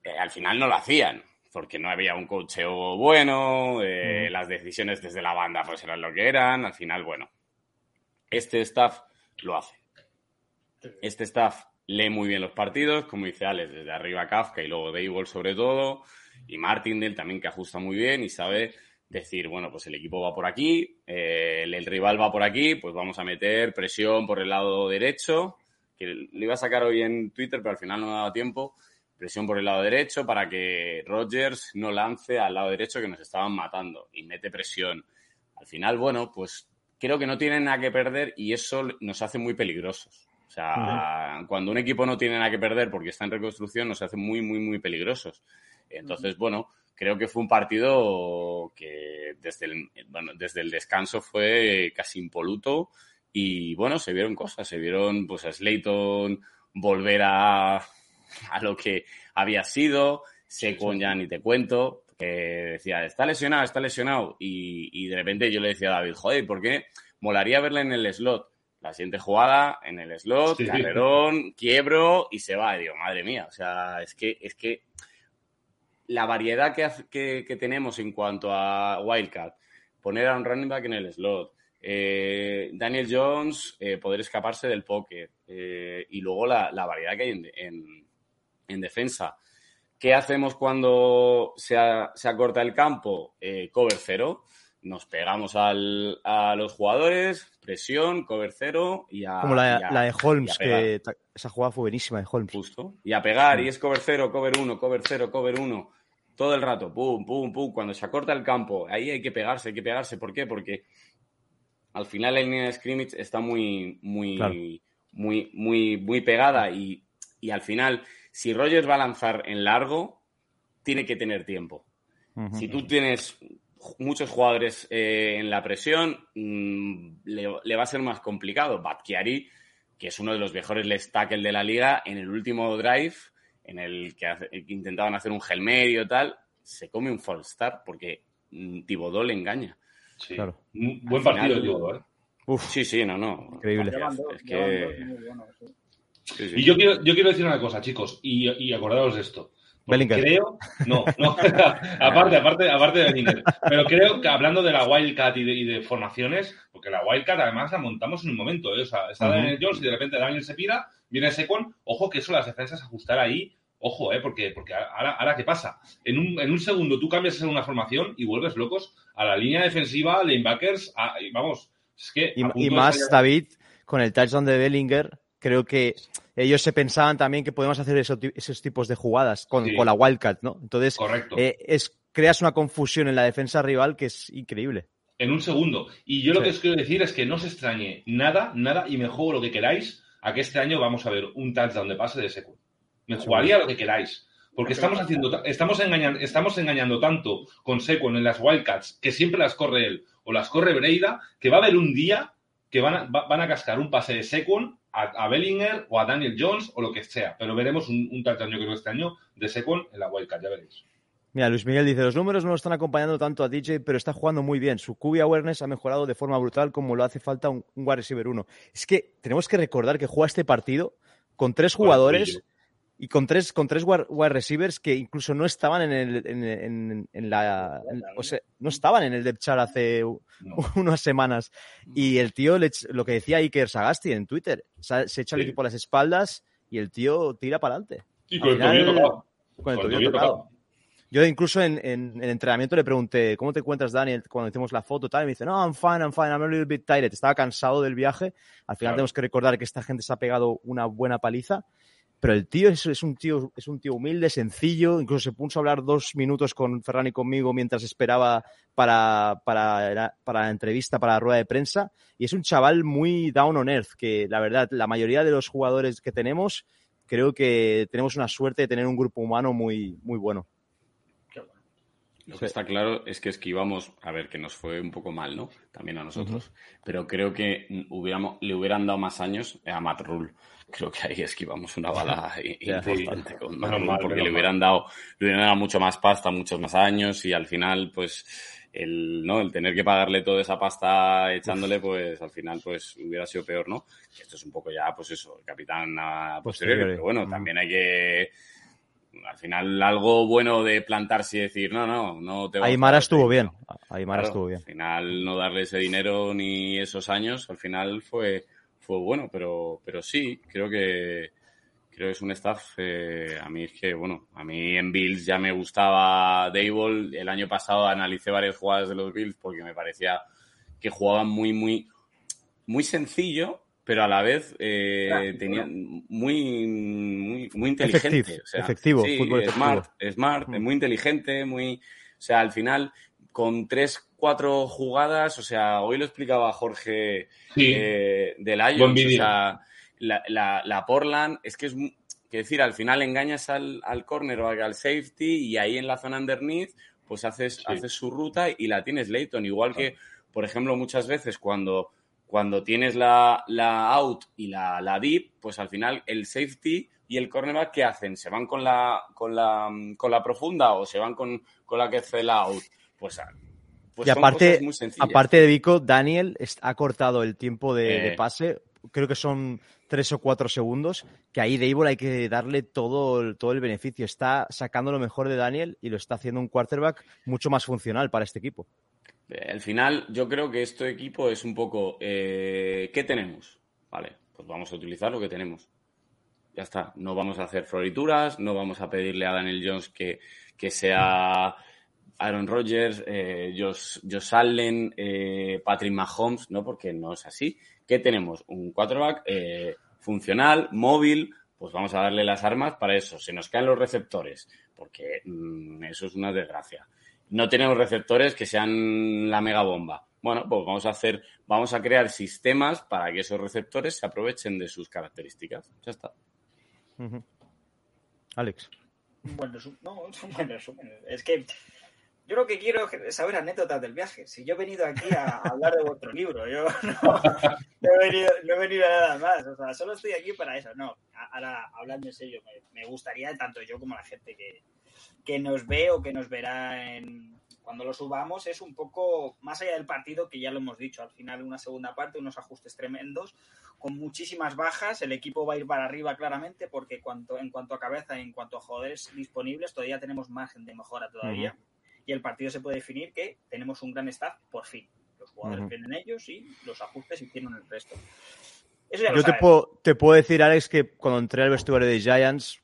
Speaker 2: Eh, al final no lo hacían, porque no había un cocheo bueno, eh, las decisiones desde la banda pues eran lo que eran. Al final, bueno, este staff lo hace. Este staff lee muy bien los partidos, como dice Alex, desde arriba Kafka y luego Dayball sobre todo, y Martindale también que ajusta muy bien y sabe decir, bueno, pues el equipo va por aquí, eh, el, el rival va por aquí, pues vamos a meter presión por el lado derecho, que lo iba a sacar hoy en Twitter, pero al final no me ha dado tiempo, presión por el lado derecho para que Rodgers no lance al lado derecho que nos estaban matando y mete presión. Al final, bueno, pues creo que no tienen nada que perder y eso nos hace muy peligrosos. O sea, cuando un equipo no tiene nada que perder porque está en reconstrucción, nos hace muy, muy, muy peligrosos. Entonces, bueno, creo que fue un partido que desde el, bueno, desde el descanso fue casi impoluto y, bueno, se vieron cosas. Se vieron, pues, a Slayton volver a, a lo que había sido. Secon ya ni te cuento, que decía, está lesionado, está lesionado. Y, y de repente yo le decía a David, joder, ¿por qué molaría verle en el slot? La siguiente jugada en el slot,
Speaker 3: Sí.
Speaker 2: carrerón, quiebro y se va. Y digo, madre mía, o sea, es que, es que la variedad que, que, que tenemos en cuanto a Wildcat, poner a un running back en el slot, eh, Daniel Jones, eh, poder escaparse del pocket, eh, y luego la, la variedad que hay en, en- en defensa. ¿Qué hacemos cuando se, a- se acorta el campo? Cover cero. Nos pegamos al- a los jugadores, presión, cover cero y a,
Speaker 1: Como la,
Speaker 2: y a-
Speaker 1: la de Holmes, que esa jugada fue buenísima de Holmes.
Speaker 2: Justo. Y a pegar, y es cover cero, cover uno, cover cero, cover uno. Todo el rato, pum, pum, pum. Cuando se acorta el campo, ahí hay que pegarse, hay que pegarse. ¿Por qué? Porque al final la línea de scrimmage está muy, muy,
Speaker 1: Claro.
Speaker 2: muy, muy, muy pegada. Y, y al final, si Rogers va a lanzar en largo, tiene que tener tiempo. Si tú tienes muchos jugadores eh, en la presión, mm, le, le va a ser más complicado. Batkiari, que es uno de los mejores left tackle de la liga, en el último drive, en el que, hace- que intentaban hacer un gel medio tal, se come un false start porque mm, Thibodeau le engaña.
Speaker 3: Sí.
Speaker 1: Claro.
Speaker 3: Un buen partido,
Speaker 2: final-
Speaker 3: ¿eh?
Speaker 1: Uf,
Speaker 2: Sí, sí, no, no.
Speaker 1: Increíble.
Speaker 2: Es que-
Speaker 4: sí.
Speaker 2: sí.
Speaker 3: Y yo quiero, yo quiero decir una cosa, chicos, y, y acordaos de esto. Creo, no, no, aparte, aparte, aparte de Bellinger. Pero creo que hablando de la Wildcat y de, y de formaciones, porque la Wildcat además la montamos en un momento, ¿eh? O sea, está. Daniel Jones y de repente Daniel se pira, viene Sequon, ojo que eso las defensas ajustar ahí, ojo, ¿eh? Porque, porque ahora, ahora ¿qué pasa? En un, en un segundo tú cambias en una formación y vuelves locos a la línea defensiva, linebackers, a- vamos, es que...
Speaker 1: Y, más, David, con el touchdown de Bellinger, creo que ellos se pensaban también que podemos hacer eso- esos tipos de jugadas con,
Speaker 3: Sí.
Speaker 1: con la Wildcat, ¿no? Entonces,
Speaker 3: Correcto.
Speaker 1: eh, es, creas una confusión en la defensa rival que es increíble.
Speaker 3: En un segundo. Y yo lo que os quiero decir es que no os extrañe nada, nada, y me juego lo que queráis a que este año vamos a ver un touchdown de pase de Secu. Me jugaría lo que queráis. Porque estamos haciendo, ta- estamos engañando, estamos engañando tanto con Sequon en las Wildcats, que siempre las corre él, o las corre Breida, que va a haber un día que van a, va- van a cascar un pase de Sequon a, a Bellinger o a Daniel Jones o lo que sea. Pero veremos un, un yo creo, este año de Sequon en la Wildcat, ya veréis.
Speaker 1: Mira, Luis Miguel dice, los números no lo están acompañando tanto a DJ, pero está jugando muy bien. Su QB awareness ha mejorado de forma brutal como lo hace falta un, un wide receiver 1. Es que tenemos que recordar que juega este partido con tres jugadores y con tres, con tres wide receivers que incluso no estaban en el, en, en- en la, o sea, no estaban en el depth chart hace
Speaker 3: No.
Speaker 1: unas semanas. Y el tío, le lo que decía Iker Sagasti en Twitter, se, se echa el
Speaker 3: Sí.
Speaker 1: equipo a las espaldas y el tío tira para adelante.
Speaker 3: Y con el
Speaker 1: final,
Speaker 3: tobillo tocado.
Speaker 1: Con el
Speaker 3: el
Speaker 1: tobillo tocado.
Speaker 3: tocado.
Speaker 1: Yo incluso en, en, en entrenamiento le pregunté, ¿cómo te encuentras, Daniel? Cuando hicimos la foto tal, y me dice, no, I'm fine, I'm fine, I'm a little bit tired. Estaba cansado del viaje. Al final
Speaker 3: Claro.
Speaker 1: tenemos que recordar que esta gente se ha pegado una buena paliza. Pero el tío es, es un tío es un tío humilde, sencillo. Incluso se puso a hablar dos minutos con Ferran y conmigo mientras esperaba para, para, para la entrevista, para la rueda de prensa. Y es un chaval muy down on earth, que la verdad, la mayoría de los jugadores que tenemos, creo que tenemos una suerte de tener un grupo humano muy, muy bueno.
Speaker 2: Lo que está claro es que esquivamos, a ver, que nos fue un poco mal, ¿no? También a nosotros. Pero creo que hubiéramos, le hubieran dado más años a Matt Rule. Creo que ahí esquivamos una bala importante con Rule, porque le hubieran dado, le hubieran dado mucho más pasta, muchos más años, y al final, pues, el, ¿no? el tener que pagarle toda esa pasta echándole, pues al final pues hubiera sido peor, ¿no? Esto es un poco ya, pues eso, el capitán a posteriori, pero bueno, también hay que al final algo bueno de plantarse y decir, no, no, no te
Speaker 1: Aymara estuvo bien. Aymara estuvo bien.
Speaker 2: Al final no darle ese dinero ni esos años, al final fue, fue bueno, pero, pero sí, creo que creo que es un staff, eh, a mí es que, bueno, a mí en Bills ya me gustaba Dable, el año pasado analicé varias jugadas de los Bills porque me parecía que jugaban muy, muy, muy sencillo, pero a la vez eh, tenía muy, muy, muy inteligente.
Speaker 1: Efectivo,
Speaker 2: fútbol smart, smart, mm. muy inteligente, muy, o sea, al final con tres, cuatro jugadas, o sea, hoy lo explicaba Jorge eh, de Lions, o sea, la, la, la, Portland, es que es, que decir, al final engañas al, al corner o al safety y ahí en la zona underneath, pues haces, haces su ruta y la tienes Leighton. Igual que, por ejemplo, muchas veces cuando cuando tienes la, la out y la, la, deep, pues al final el safety y el cornerback, ¿qué hacen? ¿Se van con la, con la, con la profunda o se van con, con la que hace la out? Pues,
Speaker 1: pues y aparte, aparte de Vico, Daniel ha cortado el tiempo de, eh. pase, creo que son tres o cuatro segundos, que ahí Dable hay que darle todo, todo el beneficio. Está sacando lo mejor de Daniel y lo está haciendo un quarterback mucho más funcional para este equipo.
Speaker 2: Al final, yo creo que este equipo es un poco, eh, ¿qué tenemos? Vale, pues vamos a utilizar lo que tenemos. Ya está, no vamos a hacer florituras, no vamos a pedirle a Daniel Jones que, que sea Aaron Rodgers, eh, Josh, Josh, Allen, eh, Patrick Mahomes, no, porque no es así. ¿Qué tenemos? Un quarterback eh, funcional, móvil, pues vamos a darle las armas para eso. Se nos caen los receptores, porque mm, eso es una desgracia no tenemos receptores que sean la mega bomba. Bueno, pues vamos a hacer, vamos a crear sistemas para que esos receptores se aprovechen de sus características. Ya está.
Speaker 1: Alex.
Speaker 4: Bueno, no, es un buen resumen. Es que yo lo que quiero es saber anécdotas del viaje. Si yo he venido aquí a hablar de vuestro libro, yo no, he, venido, a nada más. O sea, solo estoy aquí para eso. No, ahora hablando en serio, me gustaría, tanto yo como la gente que, que nos ve o que nos verá en, cuando lo subamos es un poco más allá del partido, que ya lo hemos dicho, al final una segunda parte, unos ajustes tremendos, con muchísimas bajas, el equipo va a ir para arriba claramente porque cuanto, en cuanto a cabeza, en cuanto a jugadores disponibles, todavía tenemos margen de mejora todavía. Y el partido se puede definir que tenemos un gran staff por fin. Los jugadores vienen ellos y los ajustes hicieron el resto.
Speaker 1: Yo te puedo, te puedo decir, Alex, que cuando entré al vestuario de Giants,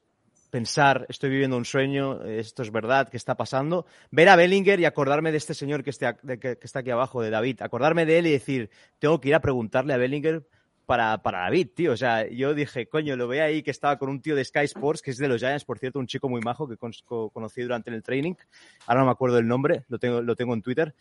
Speaker 1: pensar, estoy viviendo un sueño, esto es verdad, ¿qué está pasando? Ver a Bellinger y acordarme de este señor que, está, que, está aquí abajo, de David, acordarme de él y decir, tengo que ir a preguntarle a Bellinger para, para David, tío. O sea, yo dije, coño, lo veo ahí que estaba con un tío de Sky Sports, que es de los Giants, por cierto, un chico muy majo que conocí durante el training. Ahora no me acuerdo el nombre, lo tengo, lo tengo en Twitter.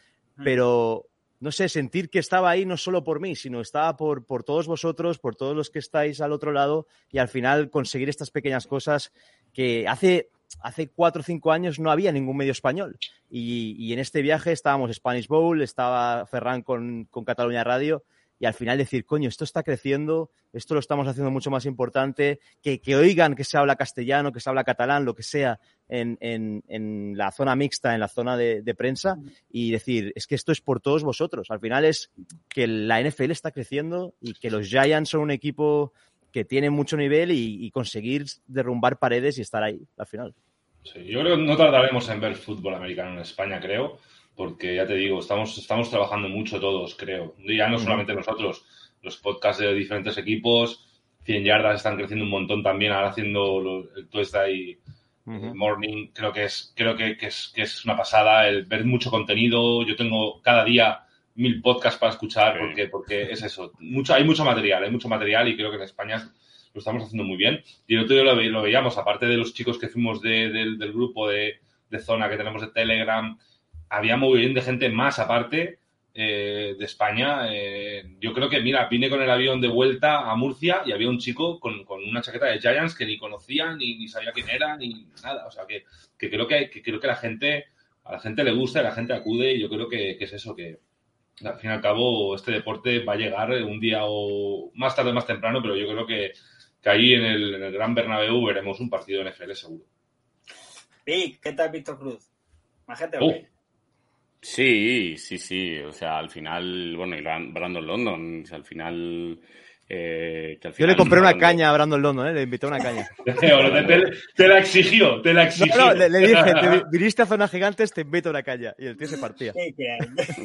Speaker 1: Pero no sé, sentir que estaba ahí no solo por mí, sino estaba por, por todos vosotros, por todos los que estáis al otro lado y al final conseguir estas pequeñas cosas que hace, hace cuatro o cinco años no había ningún medio español. Y, en este viaje estábamos Spanish Bowl, estaba Ferran con, con Cataluña Radio y al final decir, coño, esto está creciendo, esto lo estamos haciendo mucho más importante, que, que oigan que se habla castellano, que se habla catalán, lo que sea, en, en, en la zona mixta, en la zona de, prensa, y decir, es que esto es por todos vosotros. Al final es que la NFL está creciendo y que los Giants son un equipo que tiene mucho nivel y, conseguir derrumbar paredes y estar ahí al final.
Speaker 3: Sí, yo creo que no tardaremos en ver fútbol americano en España, creo, porque ya te digo, estamos, estamos trabajando mucho todos, creo. Ya no solamente nosotros, los podcasts de diferentes equipos, 100 yardas están creciendo un montón también, ahora haciendo el Tuesday Morning, creo que es, creo que, es, que es una pasada, el ver mucho contenido, yo tengo cada día mil podcasts para escuchar, porque, porque es eso. Mucho, hay mucho material, hay mucho material y creo que en España lo estamos haciendo muy bien. Y el otro día lo, veíamos, aparte de los chicos que fuimos del grupo de, zona que tenemos de Telegram, había muy bien de gente más aparte eh, de España. Eh, yo creo que, mira, vine con el avión de vuelta a Murcia y había un chico con, una chaqueta de Giants que ni conocía, ni, ni sabía quién era, ni nada. O sea, que, que creo que, que creo que la gente a la gente le gusta y la gente acude y yo creo que, que es eso, que al fin y al cabo este deporte va a llegar un día o más tarde o más temprano, pero yo creo que, que ahí en el, en el Gran Bernabéu veremos un partido de NFL seguro.
Speaker 4: Vic, ¿qué tal Víctor Cruz? ¿Más gente
Speaker 3: Oh.
Speaker 4: o qué?
Speaker 2: Sí, sí, sí. O sea, al final, bueno, y Bran- Brandon London, o sea, al final. eh, que al
Speaker 1: Yo
Speaker 2: final
Speaker 1: le compré una
Speaker 2: Brandon-
Speaker 1: caña a Brandon London, ¿eh? le invité una caña.
Speaker 3: Te, te- te la exigió, te la exigió.
Speaker 1: no, le, le dije, te vi- viniste a zonas gigantes, te invito a una caña. Y el tío se partía.
Speaker 4: Sí,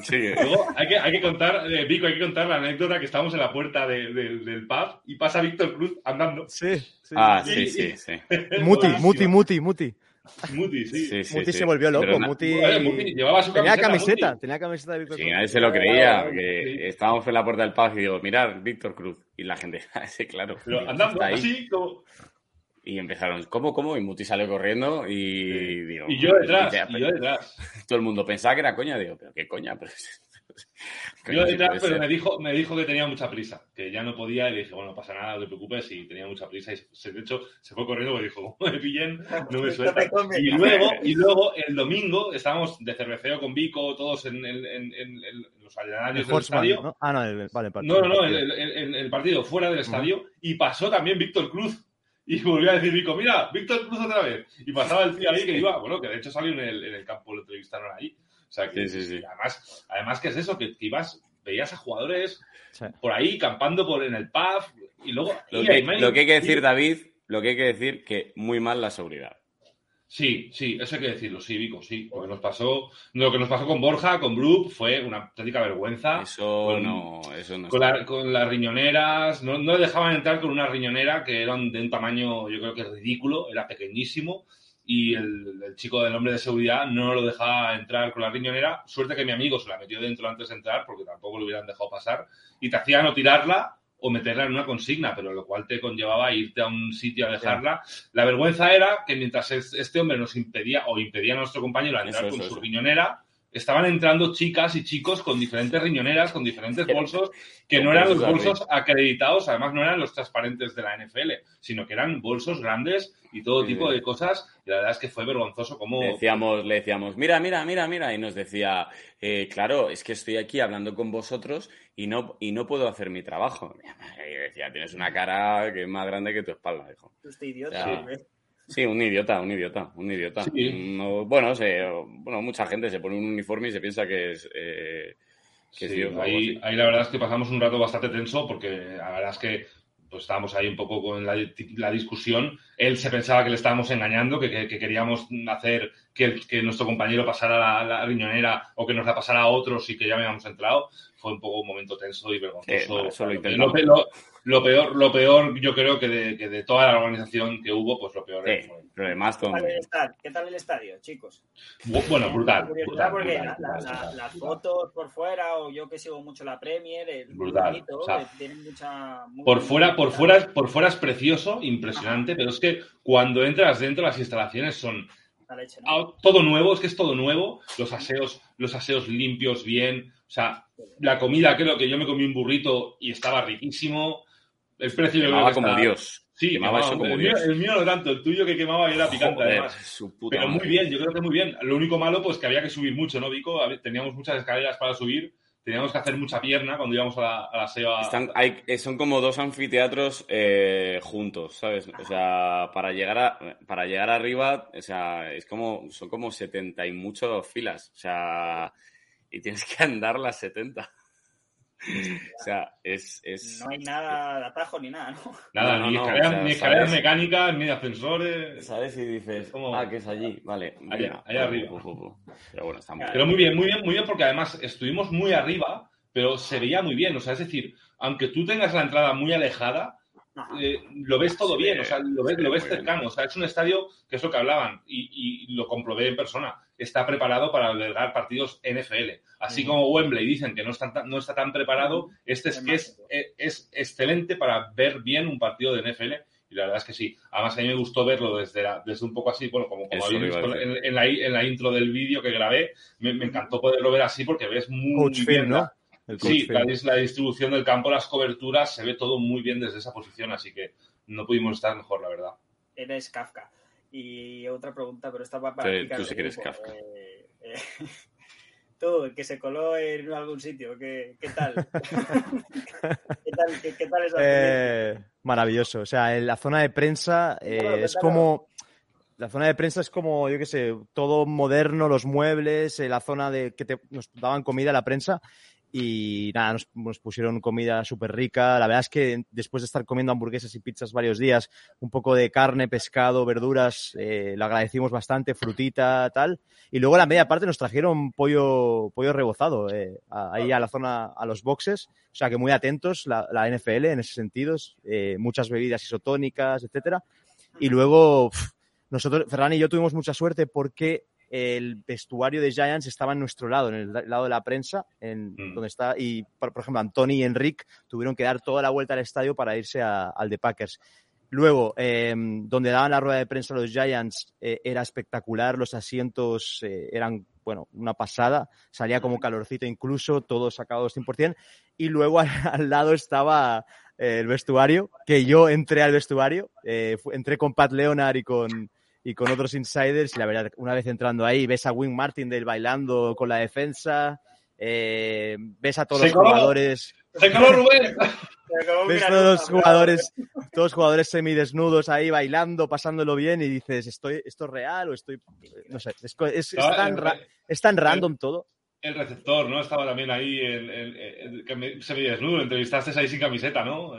Speaker 2: Sí,
Speaker 3: Luego hay que, hay que contar, eh, Vico, hay que contar la anécdota que estamos en la puerta de- de- del pub y pasa Víctor Cruz andando.
Speaker 1: Sí, sí.
Speaker 2: Ah,
Speaker 3: sí,
Speaker 2: sí, sí, sí.
Speaker 1: Muti. Muti, Muti, Muti.
Speaker 3: Muti, sí.
Speaker 2: Sí, sí,
Speaker 1: Muti
Speaker 2: sí.
Speaker 1: se volvió loco.
Speaker 2: Pero
Speaker 1: Muti...
Speaker 3: Oye, Muti llevaba su
Speaker 1: Tenía
Speaker 3: camiseta,
Speaker 1: tenía camiseta de Víctor
Speaker 2: Sí,
Speaker 1: Cruz.
Speaker 2: nadie se lo creía.
Speaker 3: Sí.
Speaker 2: Que estábamos en la puerta del pub y digo, mirad, Víctor Cruz. Y la gente, "Ah, sí, claro.
Speaker 3: Pero andando
Speaker 2: está ahí.
Speaker 3: así, como...
Speaker 2: Y empezaron, ¿cómo, cómo? Y Muti salió corriendo y digo...
Speaker 3: Y yo detrás, y yo detrás.
Speaker 2: Todo el mundo pensaba que era coña. Digo, ¿pero qué coña? Pero,
Speaker 3: Yo detrás, pero
Speaker 2: ser.
Speaker 3: me dijo, me dijo que tenía mucha prisa, que ya no podía y le dije, bueno, no pasa nada, no te preocupes, y tenía mucha prisa y se, de hecho se fue corriendo porque dijo, como me pillen, no me
Speaker 4: comes.
Speaker 3: Y luego, y luego el domingo estábamos de cerveceo con Vico, todos en, en- en- en- en los aledaños del estadio.
Speaker 1: ¿no? Ah, no, el, vale, el
Speaker 3: No, no, no,
Speaker 1: partido.
Speaker 3: el, el- el- el partido fuera del estadio y pasó también Víctor Cruz. Y volvió a decir Vico, mira, Víctor Cruz otra vez. Y pasaba el tío ahí que iba, bueno, que de hecho salió en el, en el campo, lo entrevistaron ahí. O sea, que
Speaker 2: Sí, sí,
Speaker 3: además, además que es eso, que, que ibas, veías a jugadores
Speaker 1: Sí.
Speaker 3: por ahí campando por en el pub y luego...
Speaker 2: Lo
Speaker 3: y
Speaker 2: que, lo hay que decir,
Speaker 3: y-
Speaker 2: David, lo que hay que decir, que muy mal la seguridad.
Speaker 3: Sí, sí, eso hay que decirlo, sí, Vico, sí. Lo que nos pasó, lo que nos pasó con Borja, con Brook, fue una auténtica vergüenza.
Speaker 2: Eso
Speaker 3: con-
Speaker 2: no, eso no
Speaker 3: Con, la- con las riñoneras, no, no dejaban entrar con una riñonera que eran de un tamaño, yo creo que ridículo, era pequeñísimo, y el, el chico del hombre de seguridad no lo dejaba entrar con la riñonera. Suerte que mi amigo se la metió dentro antes de entrar, porque tampoco lo hubieran dejado pasar, y te hacían o tirarla o meterla en una consigna, pero lo cual te conllevaba a irte a un sitio a dejarla. La vergüenza era que mientras es- este hombre nos impedía o impedía a nuestro compañero a entrar
Speaker 2: Eso,
Speaker 3: con
Speaker 2: eso,
Speaker 3: su
Speaker 2: eso.
Speaker 3: riñonera, estaban entrando chicas y chicos con diferentes riñoneras, con diferentes bolsos, que no eran los bolsos acreditados, además no eran los transparentes de la NFL, sino que eran bolsos grandes y todo
Speaker 2: Sí,
Speaker 3: tipo
Speaker 2: sí.
Speaker 3: de cosas. Y la verdad es que fue vergonzoso como...
Speaker 2: Le decíamos, le decíamos, mira, mira, mira, mira, y nos decía, eh, claro, es que estoy aquí hablando con vosotros y no, y no puedo hacer mi trabajo. Y decía, tienes una cara que es más grande que tu espalda, dijo.
Speaker 4: Este idiota.
Speaker 2: Un idiota, un idiota, un idiota.
Speaker 3: Sí.
Speaker 2: No, bueno, se- bueno, mucha gente se pone un uniforme y se piensa que es... eh, que
Speaker 3: Sí,
Speaker 2: sí,
Speaker 3: ahí, ahí la verdad es que pasamos un rato bastante tenso porque la verdad es que pues estábamos ahí un poco con la, la discusión. Él se pensaba que le estábamos engañando, que, que- que queríamos hacer que nuestro compañero pasara la, la riñonera o que nos la pasara a otros y que ya habíamos entrado. Fue un poco un momento tenso y vergonzoso.
Speaker 2: Sí, bueno, eso lo
Speaker 3: lo,
Speaker 2: intentamos.
Speaker 3: pe- lo- peor, lo peor, yo creo que de, que de toda la organización que hubo, pues lo peor
Speaker 2: Sí,
Speaker 3: fue-
Speaker 2: pero además
Speaker 4: ¿Qué tal, el estadio? ¿Qué tal el estadio, chicos?
Speaker 3: Bu- Bueno, brutal. Brutal,
Speaker 4: porque
Speaker 3: brutal,
Speaker 4: la- la-
Speaker 3: brutal,
Speaker 4: la-
Speaker 3: brutal,
Speaker 4: las fotos por fuera, o yo que sigo mucho la Premier, es
Speaker 3: Brutal,
Speaker 4: bonito,
Speaker 3: o sea,
Speaker 4: que tienen mucha...
Speaker 3: Por fuera, por fuera, por fuera es precioso, impresionante, pero es que cuando entras dentro las instalaciones son
Speaker 4: la leche, ¿no?
Speaker 3: todo nuevo, es que es todo nuevo, los aseos, los aseos limpios, bien, o sea, la comida, creo que yo me comí un burrito y estaba riquísimo, el precio
Speaker 2: Quemaba
Speaker 3: que
Speaker 2: como
Speaker 3: está-
Speaker 2: Dios.
Speaker 3: Sí,
Speaker 2: Quemaba
Speaker 3: quemaba,
Speaker 2: eso como
Speaker 3: el, mío,
Speaker 2: Dios.
Speaker 3: el mío no tanto, el tuyo que quemaba era picante
Speaker 2: Joder,
Speaker 3: además. Pero muy
Speaker 2: madre.
Speaker 3: bien, yo creo que muy bien. Lo único malo, pues que había que subir mucho, ¿no, Vico? Teníamos muchas escaleras para subir, teníamos que hacer mucha pierna cuando íbamos a la, a la
Speaker 2: Están, hay, eh, son como dos anfiteatros eh, juntos, ¿sabes? O sea, para llegar a, para llegar arriba, o sea, es como, son como 70 y muchas filas, o sea, y tienes que andar las 70. O sea, es, es,
Speaker 4: No hay nada de atajo ni nada, ¿no?
Speaker 3: Nada,
Speaker 2: No, no,
Speaker 3: ni
Speaker 2: no,
Speaker 3: escaleras,
Speaker 2: o sea,
Speaker 3: ni escaleras mecánicas, ni ascensores.
Speaker 2: ¿sabes? Y dices, ah, que es allí, vale.
Speaker 3: Allá, allá arriba.
Speaker 2: pu, pu, pu. Pero bueno, está muy
Speaker 3: Pero muy bien, muy bien, muy bien, porque además estuvimos muy arriba, pero se veía muy bien. O sea, es decir, aunque tú tengas la entrada muy alejada. Eh, lo ves todo bien, o sea, lo ves, lo
Speaker 2: ve
Speaker 3: ves
Speaker 2: bien.
Speaker 3: cercano. O sea, es un estadio que es lo que hablaban y, y lo comprobé en persona. Está preparado para albergar partidos NFL. Así como Wembley dicen que no está, tan- no está tan preparado, este es que es, es, es excelente para ver bien un partido de NFL. Y la verdad es que sí. Además, a mí me gustó verlo desde, la- desde un poco así, bueno, como, como habéis visto en, en la, en la intro del vídeo que grabé. Me, me encantó poderlo ver así porque ves muy
Speaker 1: Coach
Speaker 3: bien
Speaker 1: Film,
Speaker 3: la-
Speaker 1: ¿no?
Speaker 3: Sí, la, dis- la distribución del campo, las coberturas, se ve todo muy bien desde esa posición, así que no pudimos estar mejor, la verdad.
Speaker 4: Eres Kafka. Y otra pregunta, pero esta va para
Speaker 2: Sí,
Speaker 4: ti,
Speaker 2: tú sí que eres. Kafka.
Speaker 4: Eh, Eh, tú, el que se coló en algún sitio, ¿qué, qué tal? ¿Qué tal, qué, qué tal esa
Speaker 1: Eh, maravilloso. O sea, en la zona de prensa eh,
Speaker 4: Claro,
Speaker 1: es como. La zona de prensa es como, yo qué sé, todo moderno, los muebles, eh, la zona de que te, nos daban comida a la prensa y nada, nos, nos pusieron comida súper rica. La verdad es que después de estar comiendo hamburguesas y pizzas varios días, un poco de carne, pescado, verduras, eh, lo agradecimos bastante, frutita, tal. Y luego la media parte nos trajeron pollo, pollo rebozado eh, ahí a la zona, a los boxes. O sea que muy atentos la, la NFL en ese sentido. eh, muchas bebidas isotónicas, etcétera. Y luego, pf, nosotros, Ferran y yo tuvimos mucha suerte porque el vestuario de Giants estaba en nuestro lado, en el lado de la prensa, en
Speaker 3: Mm.
Speaker 1: donde está, y por, por ejemplo, Anthony y Enric tuvieron que dar toda la vuelta al estadio para irse a- al de Packers. Luego, eh, donde daban la rueda de prensa los Giants, eh, era espectacular, los asientos eh, eran, bueno, una pasada, salía como calorcito incluso, todos sacados 100%, y luego al, al lado estaba eh, el vestuario, que yo entré al vestuario, entré con Pat Leonard y con, y con otros insiders, y la verdad, una vez entrando ahí, ves a Wing Martindale bailando con la defensa, eh, ves a todos los jugadores,
Speaker 3: ¡Se coló Rubén!
Speaker 1: Ves todos jugadores, todos jugadores semidesnudos ahí bailando, pasándolo bien, y dices, ¿estoy, ¿esto es real o estoy...? No sé, es, es- es tan,
Speaker 3: el-
Speaker 1: ra- es tan random todo.
Speaker 3: El receptor, ¿no? Estaba también ahí, el, el, el- que me- semidesnudo, entrevistaste ahí sin camiseta, ¿no?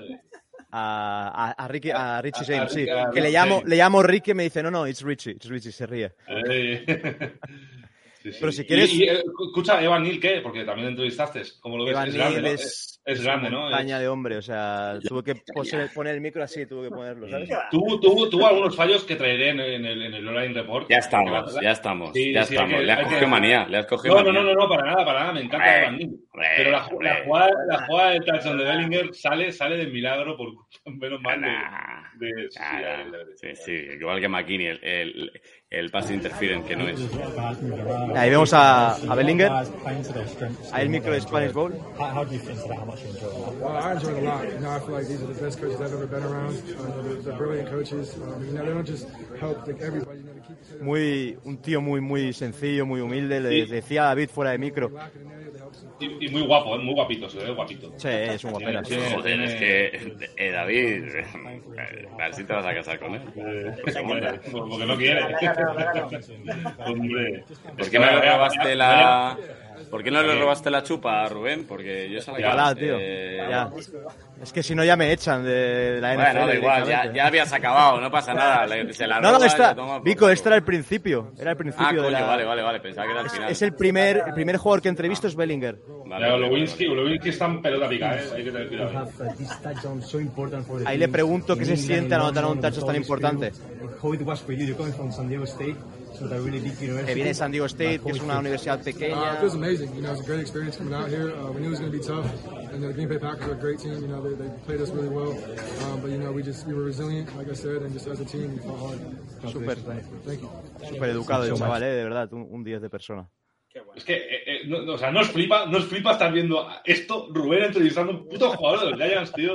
Speaker 1: A, a, Ricky- a Richie
Speaker 3: A- a
Speaker 1: James, sí. Que le llamo,
Speaker 3: James.
Speaker 1: le llamo Ricky y me dice, no, no, it's Richie, it's Richie, se ríe.
Speaker 3: sí, sí.
Speaker 1: Pero si quieres-
Speaker 3: y, eh, escucha, Evan Neal, ¿qué? Porque también entrevistaste. ¿Cómo lo ves?
Speaker 1: Evan
Speaker 3: es
Speaker 1: Neal
Speaker 3: ¿no?
Speaker 1: Es,
Speaker 3: Es grande, ¿no? Es-
Speaker 1: de hombre, o sea, tuve que poner, poner el micro así, tuve que ponerlo, ¿sabes?
Speaker 3: Tuvo, tuvo, tuvo algunos fallos que traeré en, en el, en el online report.
Speaker 2: Ya estamos, ya estamos,
Speaker 3: Sí,
Speaker 2: ya
Speaker 3: sí,
Speaker 2: estamos.
Speaker 3: que-
Speaker 2: le has
Speaker 3: hay que-
Speaker 2: cogido manía, le has cogido
Speaker 3: No, no,
Speaker 2: manía.
Speaker 3: no, no, no, para nada, para nada. Me encanta
Speaker 2: Hombre,
Speaker 3: Neal.
Speaker 2: hombre,
Speaker 3: Pero la,
Speaker 2: hombre.
Speaker 3: la jugada, la jugada del touchdown de Bellinger sale, sale de milagro por menos mal de, de- de- de-
Speaker 2: Sí, sí, igual que McKinney, el, el, el pass interference que no es.
Speaker 1: Ahí vemos a, a Bellinger,
Speaker 5: Ahí
Speaker 1: el micro de Spanish Bowl.
Speaker 5: How do you think that? How much you enjoy that?
Speaker 6: Well, I enjoyed it a lot. You know, I feel like these are the best coaches I've ever been around. They're, they're brilliant coaches. Um, you know, they don't just help like, everybody. You know, to keep each other
Speaker 1: Muy, un tío muy, muy sencillo, muy humilde. Le
Speaker 3: Sí.
Speaker 1: decía a David fuera de micro.
Speaker 3: Y, y muy guapo, ¿eh? muy guapito, se ve guapito.
Speaker 1: Sí, es un guapera.
Speaker 3: Sí,
Speaker 1: sí.
Speaker 2: Joder, es que, eh, David, eh, a ver si te vas a casar con él.
Speaker 3: Pues, hombre, porque no quiere. Hombre.
Speaker 2: ¿Por qué no le robaste la, ¿por qué no le robaste la chupa a Rubén? Porque yo sabía.
Speaker 1: Ojalá, tío.
Speaker 2: eh,
Speaker 1: Ya. Es que si no ya me echan de la NFL.
Speaker 2: Bueno, da igual, ya, ya habías acabado, no pasa nada. le- se la
Speaker 1: No, no,
Speaker 2: robas,
Speaker 1: está. Vico, este era el principio. Era el
Speaker 2: Ah,
Speaker 1: principio de
Speaker 2: coño,
Speaker 1: la.
Speaker 2: vale, vale, vale, pensaba que era el
Speaker 1: Es,
Speaker 2: final.
Speaker 1: es el primer, el primer jugador que entrevisto es Bellinger.
Speaker 2: Vale, vale,
Speaker 3: Lewinsky,
Speaker 2: vale.
Speaker 3: Lewinsky está en pelota pica, ¿eh? Hay que tener cuidado.
Speaker 1: Ahí le pregunto qué se siente
Speaker 5: in
Speaker 1: anotar un touchdown tan importante.
Speaker 5: How it was for you? You're coming from San Diego State,
Speaker 1: Que viene de San Diego State, que es una universidad
Speaker 6: Uh,
Speaker 1: pequeña.
Speaker 6: it feels amazing. You know, it's a great experience coming out here. Uh, we knew it was going to be tough. And the Green Bay Packers are a great team. You know, they, they played us really well. Um, but, you know, we just we were resilient, like I said, and just as a team, we fought hard.
Speaker 1: Súper,
Speaker 6: Thank you.
Speaker 1: súper educado el chaval, eh, de verdad, un, un 10 de persona.
Speaker 4: Bueno.
Speaker 3: Es que, eh, eh, no, no, o sea, no os flipa, no os flipa estar viendo esto, Rubén entrevistando a un puto jugador de los Giants, tío.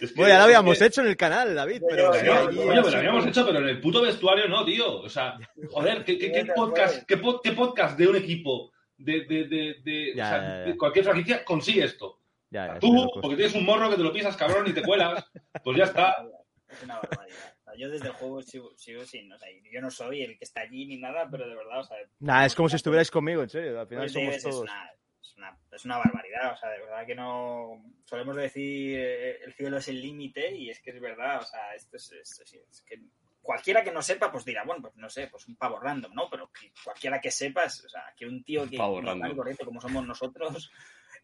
Speaker 3: Es que-
Speaker 1: Bueno, ya lo
Speaker 3: es
Speaker 1: habíamos
Speaker 3: que-
Speaker 1: hecho en el canal, David, pero sí,
Speaker 3: pero lo habíamos hecho, pero en el puto vestuario no, tío. O sea, joder, ¿qué, qué, qué podcast, qué, pod- qué podcast de un equipo de, de, de, de-
Speaker 1: Ya,
Speaker 3: o sea,
Speaker 1: ya, ya.
Speaker 3: de cualquier franquicia consigue esto?
Speaker 1: Ya, ya,
Speaker 3: Tú, porque tienes un morro que te lo piensas cabrón y te cuelas, pues ya está.
Speaker 4: Es una barbaridad. Yo desde el juego sigo, sigo sin, o sea, yo no soy el que está allí ni nada, pero de verdad, o sea,
Speaker 1: Nah, es como si estuvierais conmigo, en serio. Al final
Speaker 4: Pues
Speaker 1: somos todos.
Speaker 4: Una, es una barbaridad, o sea, de verdad que no... Solemos decir eh, el cielo es el límite y es que es verdad, o sea, esto es, es- es- es que cualquiera que no sepa, pues dirá, bueno, pues no sé, pues un pavo random, ¿no? Pero que cualquiera que sepas, o sea, que un tío que
Speaker 2: random.
Speaker 4: corriente como somos nosotros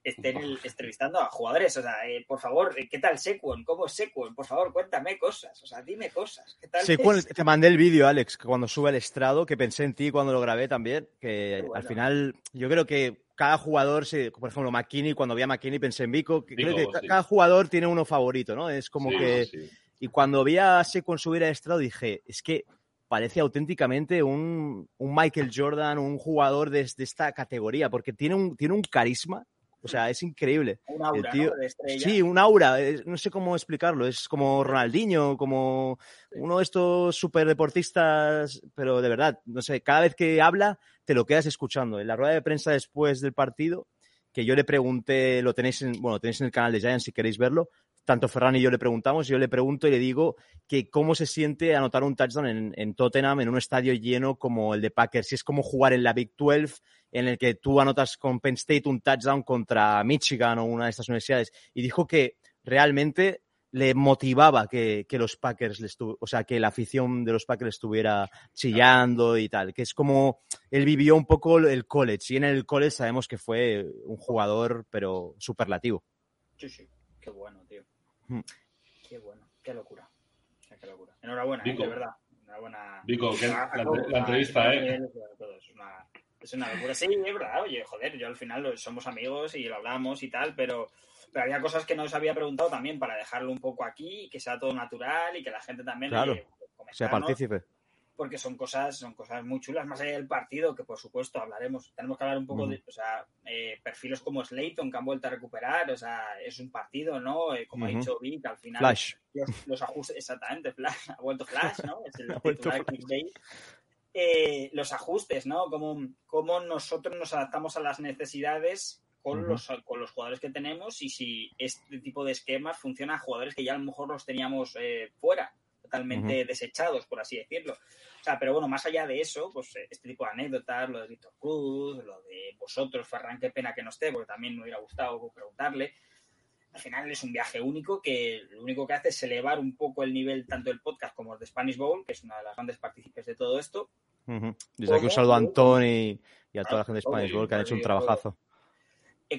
Speaker 4: esté en el- entrevistando a jugadores, o sea, eh, por favor, eh, ¿qué tal Sequon? ¿Cómo es Sequon? Por favor, cuéntame cosas, o sea, dime cosas. ¿Qué tal
Speaker 1: Sí,
Speaker 4: es?
Speaker 1: te mandé el vídeo, Alex, que cuando sube al estrado, que pensé en ti cuando lo grabé también, que
Speaker 4: bueno.
Speaker 1: al final yo creo que cada jugador, se, por ejemplo, McKinney, cuando vi a McKinney pensé en Vico, que creo
Speaker 3: Vico,
Speaker 1: que
Speaker 3: sí.
Speaker 1: cada jugador tiene uno favorito, ¿no? Es como
Speaker 3: Sí,
Speaker 1: que...
Speaker 3: sí.
Speaker 1: Y cuando vi a Secon subir al estrado dije, es que parece auténticamente un, un Michael Jordan, un jugador de, de esta categoría, porque tiene un, tiene un carisma, o sea, es increíble.
Speaker 4: Un aura,
Speaker 1: tío-
Speaker 4: ¿no? De estrella.
Speaker 1: Sí, un aura, es- no sé cómo explicarlo, es como Ronaldinho, como uno de estos super deportistas, pero de verdad, no sé, cada vez que habla te lo quedas escuchando. En la rueda de prensa después del partido, que yo le pregunté, lo tenéis en, bueno, tenéis en el canal de Giants si queréis verlo, tanto Ferran y yo le preguntamos, yo le pregunto y le digo que cómo se siente anotar un touchdown en, en, Tottenham, en un estadio lleno como el de Packers, si es como jugar en la Big 12, en el que tú anotas con Penn State un touchdown contra Michigan o una de estas universidades. Y dijo que realmente le motivaba que, los Packers, o sea, que la afición de los Packers estuviera chillando y tal, que es como él vivió un poco el college y en el college sabemos que fue un jugador, pero superlativo.
Speaker 4: Sí, sí, qué bueno, tío. Mm. Qué bueno, qué locura. Qué locura. Enhorabuena, ¿eh? de verdad. Enhorabuena.
Speaker 3: Vico, que la, la, entrevista, ¿eh?
Speaker 4: Es una, es una locura. Sí, es verdad, oye, joder, yo al final somos amigos y lo hablamos y tal, pero pero había cosas que no os había preguntado también para dejarlo un poco aquí, que sea todo natural y que la gente también
Speaker 1: claro, sea partícipe.
Speaker 4: Porque son cosas, son cosas muy chulas, más allá del partido, que por supuesto hablaremos. Tenemos que hablar un poco de, o sea, eh, perfiles como Slayton, que han vuelto a recuperar, o sea, es un partido, ¿no? Eh, como ha dicho Vic, al final.
Speaker 1: Flash.
Speaker 4: Los, ajustes, exactamente, Flash, ha vuelto Flash, ¿no? Es el titular eh, los ajustes, ¿no? Cómo, cómo nosotros nos adaptamos a las necesidades con, los, con los jugadores que tenemos y si este tipo de esquemas funciona a jugadores que ya a lo mejor los teníamos eh, fuera, totalmente desechados, por así decirlo. O sea, pero bueno, más allá de eso, pues eh, este tipo de anécdotas, lo de Víctor Cruz, lo de vosotros, Ferran, qué pena que no esté, porque también me hubiera gustado preguntarle. Al final es un viaje único que lo único que hace es elevar un poco el nivel tanto del podcast como el de Spanish Bowl, que es una de las grandes partícipes de todo esto.
Speaker 1: Desde aquí un saludo a Antoni y a toda la gente de Spanish Bowl que han hecho un trabajazo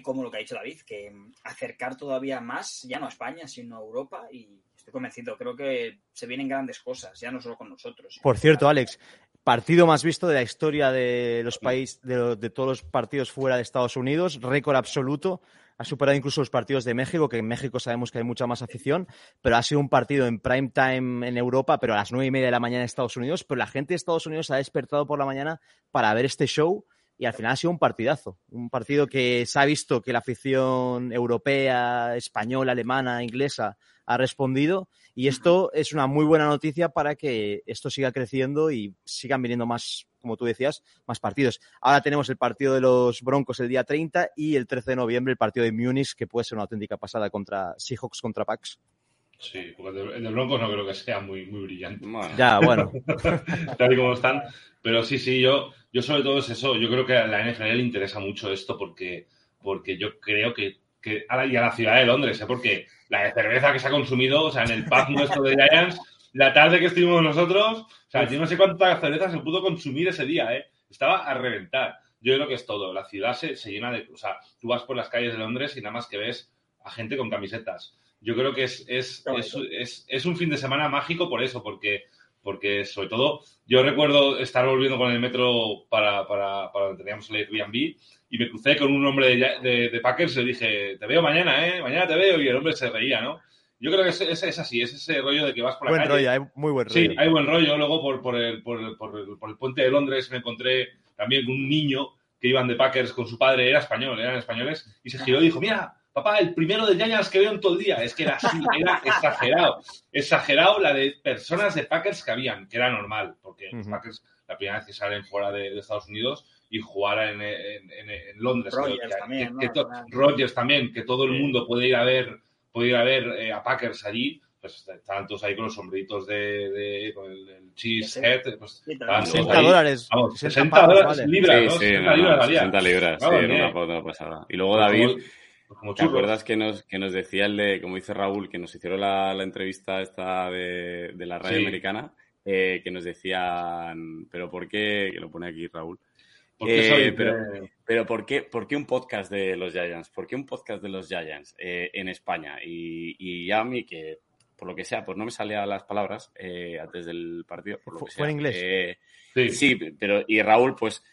Speaker 4: como lo que ha dicho David, que acercar todavía más, ya no a España, sino a Europa, y estoy convencido, creo que se vienen grandes cosas, ya no solo con nosotros.
Speaker 1: Por cierto, Alex, partido más visto de la historia de los países, de, de, todos los partidos fuera de Estados Unidos, récord absoluto. Ha superado incluso los partidos de México, que en México sabemos que hay mucha más afición, pero ha sido un partido en prime time en Europa, pero a las nueve y media de la mañana en Estados Unidos. Pero la gente de Estados Unidos ha despertado por la mañana para ver este show y al final ha sido un partidazo. Un partido que se ha visto que la afición europea, española, alemana, inglesa ha respondido y esto es una muy buena noticia para que esto siga creciendo y sigan viniendo más, como tú decías, más partidos. Ahora tenemos el partido de los Broncos el día 30 y el 13 de noviembre el partido de Múnich, que puede ser una auténtica pasada contra Seahawks contra Pax.
Speaker 3: Sí, porque el de Broncos no creo que sea muy, muy brillante.
Speaker 1: Ya, bueno.
Speaker 3: Tal y como están. Pero sí, sí, yo, yo sobre todo es eso. Yo creo que a la NFL le interesa mucho esto porque, porque yo creo que, que a la, y a la ciudad de Londres, ¿eh? porque la cerveza que se ha consumido, o sea, en el pub nuestro de Giants, la tarde que estuvimos nosotros, o sea, yo no sé cuánta cerveza se pudo consumir ese día, ¿eh? Estaba a reventar. Yo creo que es todo. La ciudad se, se llena de. O sea, tú vas por las calles de Londres y nada más que ves a gente con camisetas yo creo que es, es, es, es, un fin de semana mágico por eso, porque, porque sobre todo yo recuerdo estar volviendo con el metro para, para, para donde teníamos el Airbnb y me crucé con un hombre de, de, de, Packers y le dije, te veo mañana, ¿eh? Mañana te veo y el hombre se reía, ¿no? Yo creo que es, es, así, es ese rollo de que vas por la
Speaker 1: buen
Speaker 3: calle.
Speaker 1: rollo, hay muy buen rollo.
Speaker 3: Sí, hay buen rollo. Luego por, por, el, por, el, por, el, por el puente de Londres me encontré también un niño que iban de Packers con su padre, era español, eran españoles, y se giró y dijo, mira, papá, el primero de Giants que veo en todo el día. Es que era así, era exagerado. Exagerado la de personas de Packers que habían, que era normal, porque los Packers la primera vez que salen fuera de, Estados Unidos y jugar en, en, Londres.
Speaker 4: Rogers, también, que,
Speaker 3: Rogers también, que todo el mundo puede ir a ver, puede ir a ver eh, a Packers allí. Pues estaban todos ahí con los sombreritos de, de con el, cheese head. Pues,
Speaker 1: 60 dólares.
Speaker 3: Vamos, 60, dólares libras, ¿no?
Speaker 2: Sí, 60 libras, 60 libras, sí, era una foto pasada. Y luego David, pues ¿Te acuerdas que nos, que nos decía el de, como dice Raúl, que nos hicieron la, la entrevista esta de, de la radio sí. americana, eh, que nos decían, pero ¿por qué? Que lo pone aquí Raúl. Eh, pero, pero ¿por, qué, ¿por qué un podcast de los Giants? ¿Por qué un podcast de los Giants eh, en España? Y, y a mí que, por lo que sea, pues no me salían las palabras eh, antes del partido. Por lo que
Speaker 1: ¿Fue
Speaker 2: sea.
Speaker 1: en inglés?
Speaker 2: Eh, sí. sí, pero y Raúl, pues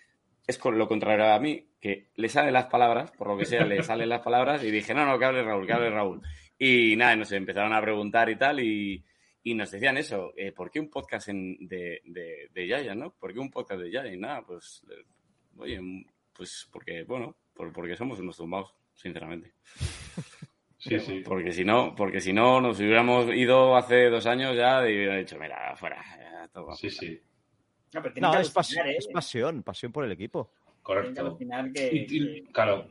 Speaker 2: es con lo contrario a mí, que le salen las palabras, por lo que sea, le salen las palabras y dije, no, no, que hable Raúl, que hable Raúl. Y nada, nos empezaron a preguntar y tal y, y nos decían eso, eh, ¿por qué un podcast en, de, de, de Yaya, no? ¿Por qué un podcast de Yaya? Y nada, pues, eh, oye, pues porque, bueno, por, porque somos unos tumbados, sinceramente.
Speaker 3: Sí, sí.
Speaker 2: Porque si no, porque si no nos hubiéramos ido hace dos años ya y hubiera dicho, mira, fuera. Ya,
Speaker 3: sí, sí.
Speaker 4: No, pero tienen
Speaker 1: No,
Speaker 4: que
Speaker 1: es, pas-
Speaker 4: ¿eh?
Speaker 1: es pasión, pasión por el equipo.
Speaker 3: Correcto.
Speaker 4: alucinar que,
Speaker 3: Y- y-
Speaker 4: que-
Speaker 3: claro.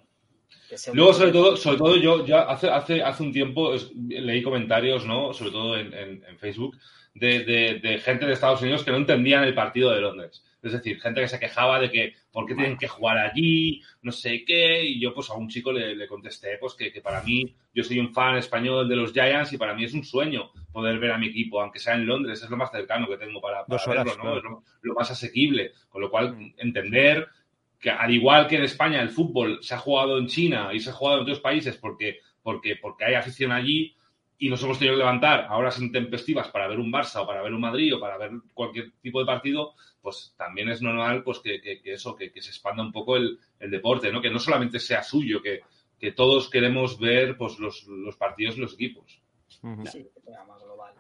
Speaker 4: que
Speaker 3: Luego, sobre todo, sobre todo yo ya hace, hace, hace un tiempo es- leí comentarios, ¿no? Sobre todo en, en- en Facebook, de, de- de gente de Estados Unidos que no entendían el partido de Londres. Es decir, gente que se quejaba de que por qué tienen que jugar allí, no sé qué, y yo pues a un chico le, le contesté pues que, que para mí, yo soy un fan español de los Giants y para mí es un sueño poder ver a mi equipo, aunque sea en Londres, es lo más cercano que tengo para, para
Speaker 1: horas,
Speaker 3: verlo, ¿no?
Speaker 1: claro.
Speaker 3: Es lo, lo más asequible, con lo cual entender que al igual que en España el fútbol se ha jugado en China y se ha jugado en otros países porque, porque, porque hay afición allí y nos hemos tenido que levantar a horas intempestivas para ver un Barça o para ver un Madrid o para ver cualquier tipo de partido, pues también es normal pues que, que- que eso, que, que se expanda un poco el, el deporte, ¿no? Que no solamente sea suyo, que, que todos queremos ver pues los, los partidos y los equipos.
Speaker 4: Sí, que sea más global.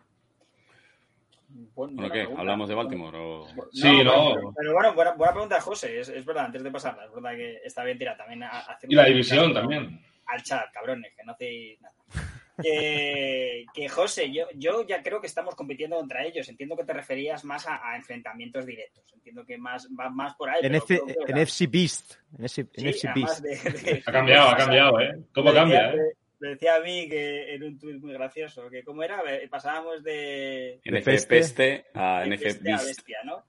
Speaker 4: Buen-
Speaker 2: Bueno,
Speaker 4: buena
Speaker 2: ¿qué?
Speaker 4: pregunta.
Speaker 2: ¿Hablamos de Baltimore? O...
Speaker 3: Sí, no.
Speaker 4: Pero, pero bueno, buena, buena pregunta, José. Es, es verdad, antes de pasarla, es verdad que está bien tirada. También
Speaker 3: Y la división
Speaker 4: caso
Speaker 3: también.
Speaker 4: Al chat, cabrones, que no hacéis nada. Que, que, José, yo, yo ya creo que estamos compitiendo contra ellos. Entiendo que te referías más a, a enfrentamientos directos. Entiendo que más va más por ahí.
Speaker 1: En, F- en FC Beast. En, ese- en
Speaker 4: sí,
Speaker 1: FC
Speaker 4: además
Speaker 1: Beast.
Speaker 4: de- de-
Speaker 3: Ha cambiado, ha cambiado, ¿eh? ¿Cómo cambia, eh?
Speaker 4: Me decía a mí que en un tuit muy gracioso, que cómo era, pasábamos de,
Speaker 2: NF
Speaker 1: peste.
Speaker 2: Peste a NF
Speaker 4: bestia a
Speaker 2: Beast.
Speaker 4: bestia, ¿no?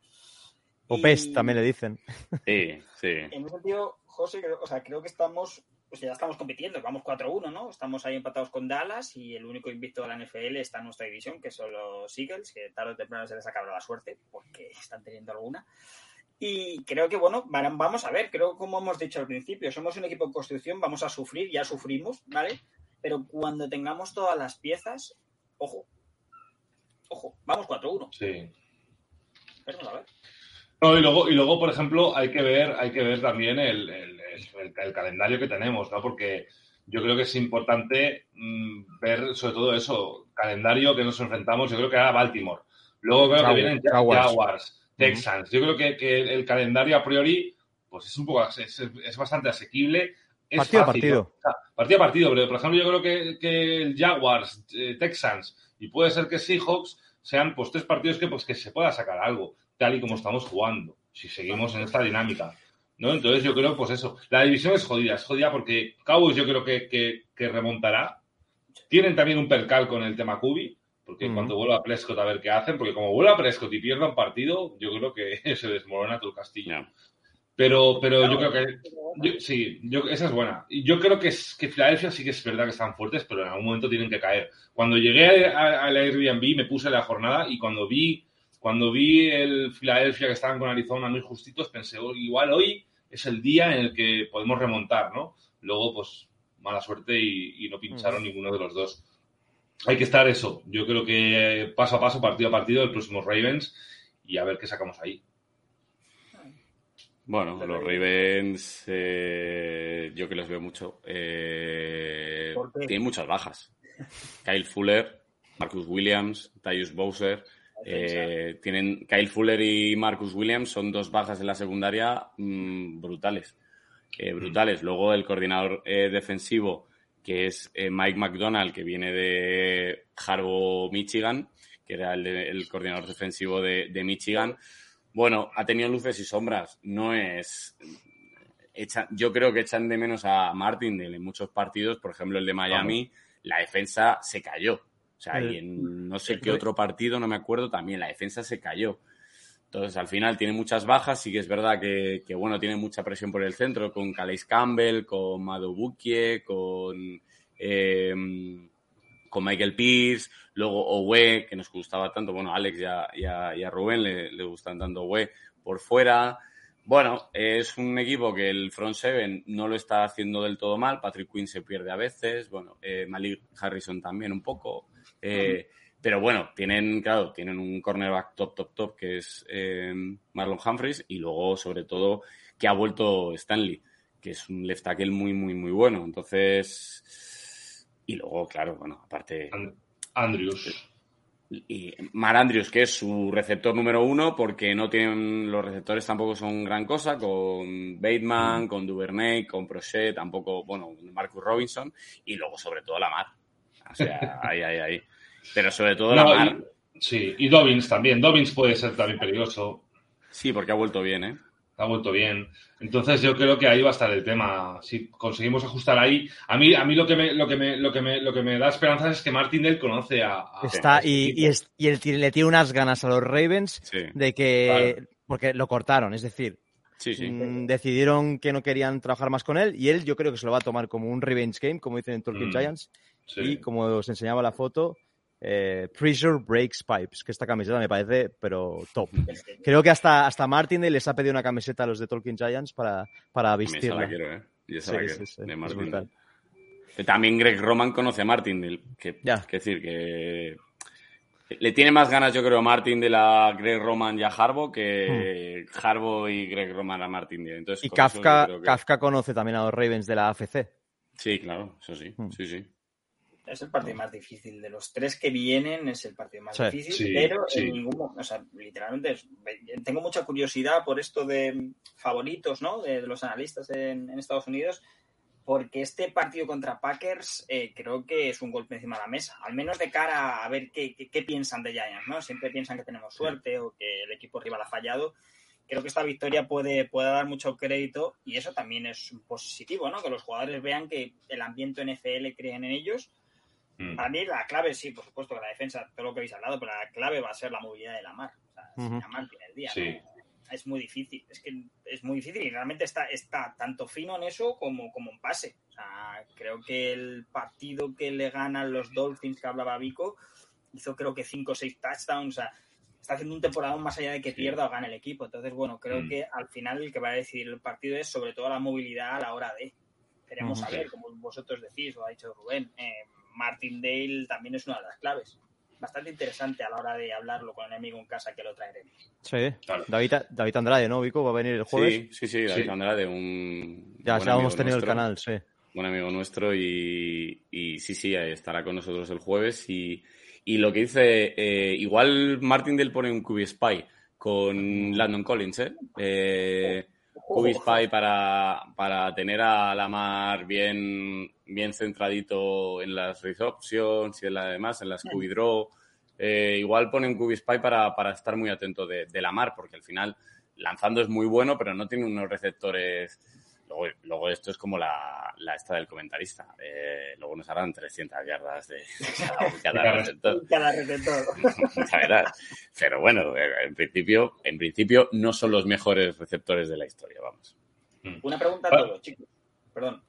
Speaker 1: O
Speaker 4: Y-
Speaker 1: PES también le dicen.
Speaker 2: Sí, sí.
Speaker 4: En ese sentido, José, creo, o sea, creo que estamos, pues ya estamos compitiendo, vamos 4-1, ¿no? Estamos ahí empatados con Dallas y el único invicto de la NFL está en nuestra división, que son los Eagles, que tarde o temprano se les acaba la suerte, porque están teniendo alguna. Y creo que, bueno, vamos a ver, creo como hemos dicho al principio, somos un equipo en construcción, vamos a sufrir, ya sufrimos, ¿vale? Pero cuando tengamos todas las piezas, ojo, ojo, vamos 4-1.
Speaker 3: Sí.
Speaker 4: Veremos a ver.
Speaker 3: No, y luego, y luego, por ejemplo, hay que ver, hay que ver también el, el- el- el calendario que tenemos, ¿no? Porque yo creo que es importante mm, ver sobre todo eso, calendario que nos enfrentamos, yo creo que era Baltimore. Luego creo que vienen
Speaker 1: Jaguars.
Speaker 3: Jaguars, Texans. Yo creo que, que el calendario a priori, pues es un poco, es, es bastante asequible. Es
Speaker 1: Partido a partido.
Speaker 3: ¿no? O sea, partido a partido, pero por ejemplo yo creo que, que el Jaguars, eh, Texans y puede ser que Seahawks sean pues tres partidos que pues que se pueda sacar algo, tal y como estamos jugando, si seguimos en esta dinámica. ¿no? Entonces yo creo, pues eso, la división es jodida, es jodida porque Cowboys yo creo que, que- que remontará. Tienen también un percal con el tema Kubi, porque
Speaker 1: Ujú.
Speaker 3: cuando vuelva Prescott a ver qué hacen, porque como vuelva Prescott y pierda un partido, yo creo que se desmorona todo el castillo. Pero, pero yo creo que yo- sí, yo, esa es buena. Y yo creo que, es, que Filadelfia sí que es verdad que están fuertes, pero en algún momento tienen que caer. Cuando llegué a- al Airbnb me puse la jornada y cuando vi, cuando vi el Filadelfia que estaban con Arizona muy justitos, pensé, "Oh, igual hoy es el día en el que podemos remontar, ¿no? Luego, pues, mala suerte y, y no pincharon ninguno de los dos. Hay que estar eso. Yo creo que paso a paso, partido a partido, el próximo Ravens y a ver qué sacamos ahí.
Speaker 2: Bueno, los Ravens, eh, yo que los veo mucho, eh, tienen muchas bajas. Kyle Fuller, Marcus Williams, Tyus Bowser. eh, tienen Kyle Fuller y Marcus Williams son dos bajas en la secundaria mm, brutales. eh, brutales. Luego el coordinador eh, defensivo, que es eh, Mike McDonald, que viene de Harbaugh, Michigan, que era el, de- el coordinador defensivo de, de Michigan. Bueno, ha tenido luces y sombras. No es. echa- yo creo que echan de menos a Martindale en muchos partidos. Por ejemplo, el de Miami, la defensa se cayó. O sea, y en no sé qué otro partido, no me acuerdo, también la defensa se cayó. Entonces, al final tiene muchas bajas. Sí que es verdad que, que, bueno, tiene mucha presión por el centro con Calais Campbell, con Mado Bukie, con, eh, con Michael Pierce, luego Owe, que nos gustaba tanto. Bueno, a Alex y a, y Rubén le, le gustan tanto Owe por fuera. Bueno, es un equipo que el front seven no lo está haciendo del todo mal. Patrick Quinn se pierde a veces. Bueno, eh, Malik Harrison también un poco. Eh, pero bueno, tienen, claro, tienen un cornerback top, top, top, que es eh, Marlon Humphreys, y luego, sobre todo, que ha vuelto Stanley, que es un left tackle muy, muy, muy bueno. Entonces, y luego, claro, bueno, aparte,
Speaker 3: And- Andrews.
Speaker 2: y Mar Andrews, que es su receptor número uno, porque no tienen, los receptores tampoco son gran cosa, con Bateman, con Duvernay, con Prochet, tampoco, bueno, Marcus Robinson, y luego, sobre todo, la Mar. O sea, ahí, ahí, ahí. Pero sobre todo la Mar.
Speaker 3: y- sí, y Dobbins también. Dobbins puede ser también peligroso.
Speaker 2: Sí, porque ha vuelto bien, ¿eh?
Speaker 3: Ha vuelto bien. Entonces yo creo que ahí va a estar el tema. Si conseguimos ajustar ahí. A mí, a mí lo que me, lo que me, lo que me, lo que me da esperanza es que Martindale conoce a. a-
Speaker 1: Está,
Speaker 3: a este
Speaker 1: y, y, es- y le tiene unas ganas a los Ravens
Speaker 2: Sí,
Speaker 1: de que.
Speaker 3: Claro.
Speaker 1: Porque lo cortaron, es decir,
Speaker 2: sí, sí.
Speaker 1: mm, decidieron que no querían trabajar más con él y él yo creo que se lo va a tomar como un revenge game, como dicen en Tolkien
Speaker 3: Mm,
Speaker 1: Giants.
Speaker 3: Sí.
Speaker 1: Y como os enseñaba la foto, eh, Pressure Breaks Pipes, que esta camiseta me parece, pero top. Creo que hasta, hasta Martindale les ha pedido una camiseta a los de Tolkien Giants para, para
Speaker 2: Esa
Speaker 1: vestirla.
Speaker 2: la quiero, ¿eh? Y esa
Speaker 1: Sí,
Speaker 2: la quiero,
Speaker 1: sí, sí,
Speaker 2: de También Greg Roman conoce a Martindale. Que,
Speaker 1: Ya.
Speaker 2: que decir, que le tiene más ganas, yo creo, a Martindale a Greg Roman y a Harbo que Harbo y Greg Roman a. Entonces,
Speaker 1: Hmm. Y Kafka,
Speaker 2: que-
Speaker 1: Kafka conoce también a los Ravens de la AFC.
Speaker 2: Sí, claro, eso sí.
Speaker 1: Hmm.
Speaker 2: Sí, sí.
Speaker 4: Es el partido más difícil. De los tres que vienen, es el partido más
Speaker 1: Sí.
Speaker 4: difícil,
Speaker 3: Sí,
Speaker 4: pero
Speaker 3: sí.
Speaker 4: en ningún o sea, literalmente, es- tengo mucha curiosidad por esto de favoritos, ¿no? De, de los analistas en, en Estados Unidos, porque este partido contra Packers eh, creo que es un golpe encima de la mesa, al menos de cara a ver qué, qué- qué piensan de Giants, ¿no? Siempre piensan que tenemos suerte o que el equipo rival ha fallado. Creo que esta victoria puede, puede dar mucho crédito y eso también es positivo, ¿no? Que los jugadores vean que el ambiente NFL creen en ellos
Speaker 3: Mm.
Speaker 4: para mí la clave, sí, por supuesto que la defensa, todo lo que habéis hablado, pero la clave va a ser la movilidad de la mar. O sea, si
Speaker 1: Ujú.
Speaker 4: la mar tiene el día.
Speaker 3: Sí.
Speaker 4: ¿no? Es muy difícil, es que es muy difícil y realmente está, está tanto fino en eso como, como en pase. O sea, creo que el partido que le ganan los Dolphins que hablaba Vico hizo creo que 5 o 6 touchdowns. O sea, está haciendo un temporada más allá de que
Speaker 2: Sí.
Speaker 4: pierda o gane el equipo. Entonces, bueno, creo
Speaker 3: Mm.
Speaker 4: que al final el que va a decidir el partido es sobre todo la movilidad a la hora de. Queremos saber, como vosotros decís, o ha dicho Rubén, eh, Martindale también es una de las claves. Bastante interesante a la hora de hablarlo con el enemigo en casa que lo traeremos.
Speaker 1: Sí.
Speaker 3: Claro.
Speaker 1: David, David Andrade, ¿no, Vico? Va a venir el jueves.
Speaker 2: Sí, sí, sí, David
Speaker 3: Sí.
Speaker 2: Andrade, un
Speaker 1: ya,
Speaker 2: buen
Speaker 1: ya hemos tenido el canal, sí.
Speaker 2: buen amigo nuestro y, y sí, sí, estará con nosotros el jueves y, y lo que dice, eh, igual Martindale pone un QB Spy con Landon Collins, ¿eh? eh QB Spy para, para tener a Lamar bien, bien centradito en las options y en la demás, en las QB Draw. Eh, igual pone un QB Spy para, para estar muy atento de, de Lamar, porque al final lanzando es muy bueno, pero no tiene unos receptores Luego, luego esto es como la, la esta del comentarista. Eh, luego nos harán 300 yardas de Cada- receptor.
Speaker 4: Cada receptor.
Speaker 2: La verdad. Pero bueno, eh, en principio, en principio no son los mejores receptores de la historia, vamos.
Speaker 4: Una pregunta a
Speaker 3: Ah.
Speaker 4: todos, chicos. Perdón,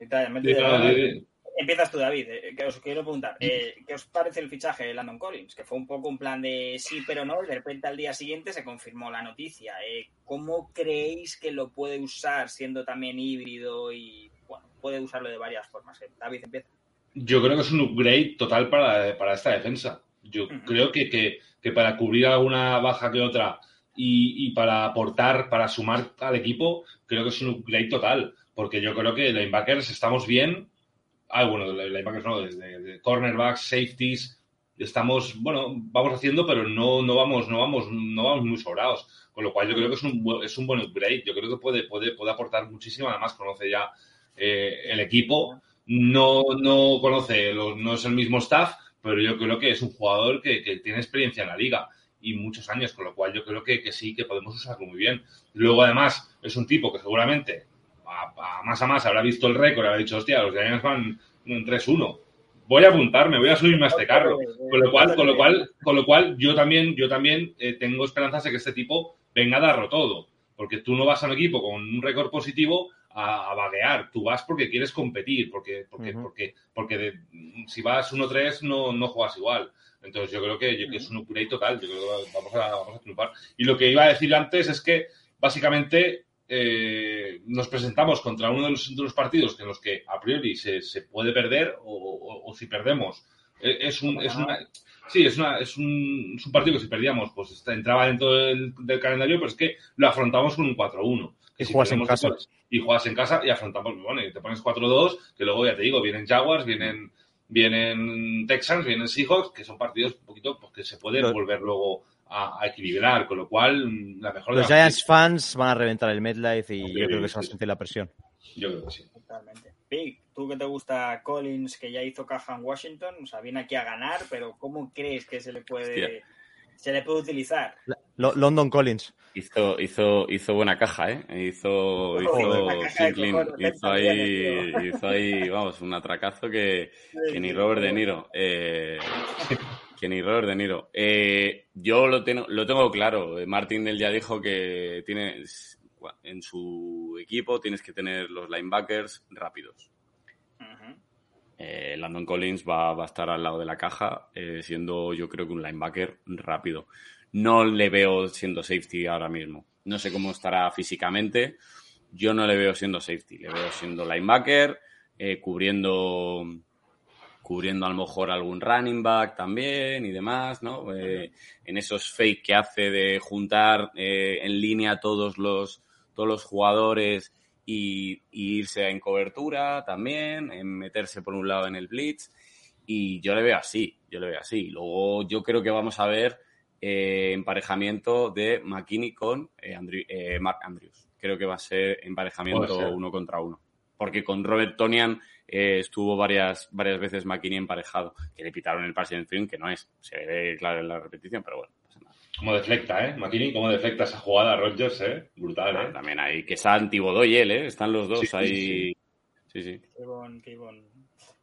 Speaker 4: Empiezas tú, David. eh, que os quiero preguntar. eh, ¿Qué os parece el fichaje de Landon Collins? Que fue un poco un plan de sí, pero no. Y de repente al día siguiente se confirmó la noticia. Eh, ¿Cómo creéis que lo puede usar siendo también híbrido y, bueno, puede usarlo de varias formas? Eh, David, empieza.
Speaker 3: Yo creo que es un upgrade total para, para esta defensa. Yo creo que, que- que para cubrir alguna baja que otra y, y para aportar, para sumar al equipo, creo que es un upgrade total. Porque yo creo que linebackers estamos bien. Ah, bueno, de linebackers no, desde de cornerbacks, safeties. Estamos, bueno, vamos haciendo, pero no, no vamos, no vamos, no vamos muy sobrados. Con lo cual yo creo que es un, es un buen upgrade. Yo creo que puede, puede, puede aportar muchísimo. Además, conoce ya eh, el equipo. No, no conoce, los- no es el mismo staff, pero yo creo que es un jugador que, que tiene experiencia en la liga y muchos años, con lo cual yo creo que, que sí, que podemos usarlo muy bien. Luego, además, es un tipo que seguramente a, a más a más habrá visto el récord, habrá dicho, hostia, los Giants van en 3-1. Voy a apuntarme, voy a subirme a este carro. Con lo cual, con lo cual, con lo cual yo también, yo también eh, tengo esperanzas de que este tipo venga a darlo todo. Porque tú no vas a un equipo con un récord positivo a, a vaguear. Tú vas porque quieres competir, porque, porque, porque, porque de- si vas 1-3 no, no juegas igual. Entonces yo creo que, yo- que es un upgrade total. Yo creo que vamos a, vamos a triunfar. Y lo que iba a decir antes es que básicamente eh, nos presentamos contra uno de los, de los partidos en los que a priori se, se puede perder o, o- o si perdemos eh, es un, es una, sí, es, una, es, un, es un partido que si perdíamos pues está- entraba dentro del, del calendario, pero es que lo afrontamos con un 4-1. Que
Speaker 1: Y
Speaker 3: si
Speaker 1: juegas en casa.
Speaker 3: Y juegas en casa y afrontamos, bueno, y te pones 4-2, que luego ya te digo, vienen Jaguars, vienen, vienen Texans, vienen Seahawks, que son partidos un poquito pues, que se puede
Speaker 1: Lo-
Speaker 3: volver luego a, a equilibrar, con lo cual la mejor de
Speaker 1: Los
Speaker 3: las
Speaker 1: Giants fans van a reventar el MetLife y yo creo que se va a sentir la presión.
Speaker 3: Yo creo que sí.
Speaker 4: Totalmente. Pig, tú que te gusta Collins, que ya hizo caja en Washington, o sea, viene aquí a ganar, pero ¿cómo crees que se le puede
Speaker 2: Hostia.
Speaker 4: Se le puede utilizar.
Speaker 1: Lo- London Collins.
Speaker 2: Hizo, hizo, hizo buena caja, ¿eh? Hizo, hizo,
Speaker 4: la de
Speaker 2: Franklin,
Speaker 4: cojones,
Speaker 2: hizo ahí, hizo ahí, vamos, un atracazo que, que ni Robert De Niro. Eh, ni Robert De Niro. Eh, yo lo tengo, lo tengo claro. Eh, Martin Del ya dijo que tienes, en su equipo tienes que tener los linebackers rápidos. Eh, Landon Collins va, va a estar al lado de la caja, eh, siendo yo creo que un linebacker rápido. No le veo siendo safety ahora mismo. No sé cómo estará físicamente. Yo no le veo siendo safety. Le veo siendo linebacker, cubriendo, cubriendo a lo mejor algún running back también y demás, ¿no? Eh, en esos fake que hace de juntar eh, en línea todos los, todos los jugadores y, y irse en cobertura también, en meterse por un lado en el blitz. Y yo le veo así, yo le veo así. Luego yo creo que vamos a ver eh, emparejamiento de McKinney con eh, Andrew- eh, Mark Andrews. Creo que va a ser emparejamiento
Speaker 3: ser.
Speaker 2: uno contra uno. Porque con Robert Tonian eh, estuvo varias, varias veces McKinney emparejado, que le pitaron el passing film, que no es. Se ve claro en la repetición, pero bueno, no pasa nada.
Speaker 3: Como deflecta, ¿eh? McKinney, como deflecta esa jugada Rodgers, ¿eh? Brutal, ¿eh?
Speaker 2: También hay que Santi Bodó y él, ¿eh? Están los dos
Speaker 3: Sí,
Speaker 2: ahí.
Speaker 3: sí.
Speaker 2: Sí, sí.
Speaker 4: Qué bon, qué bon.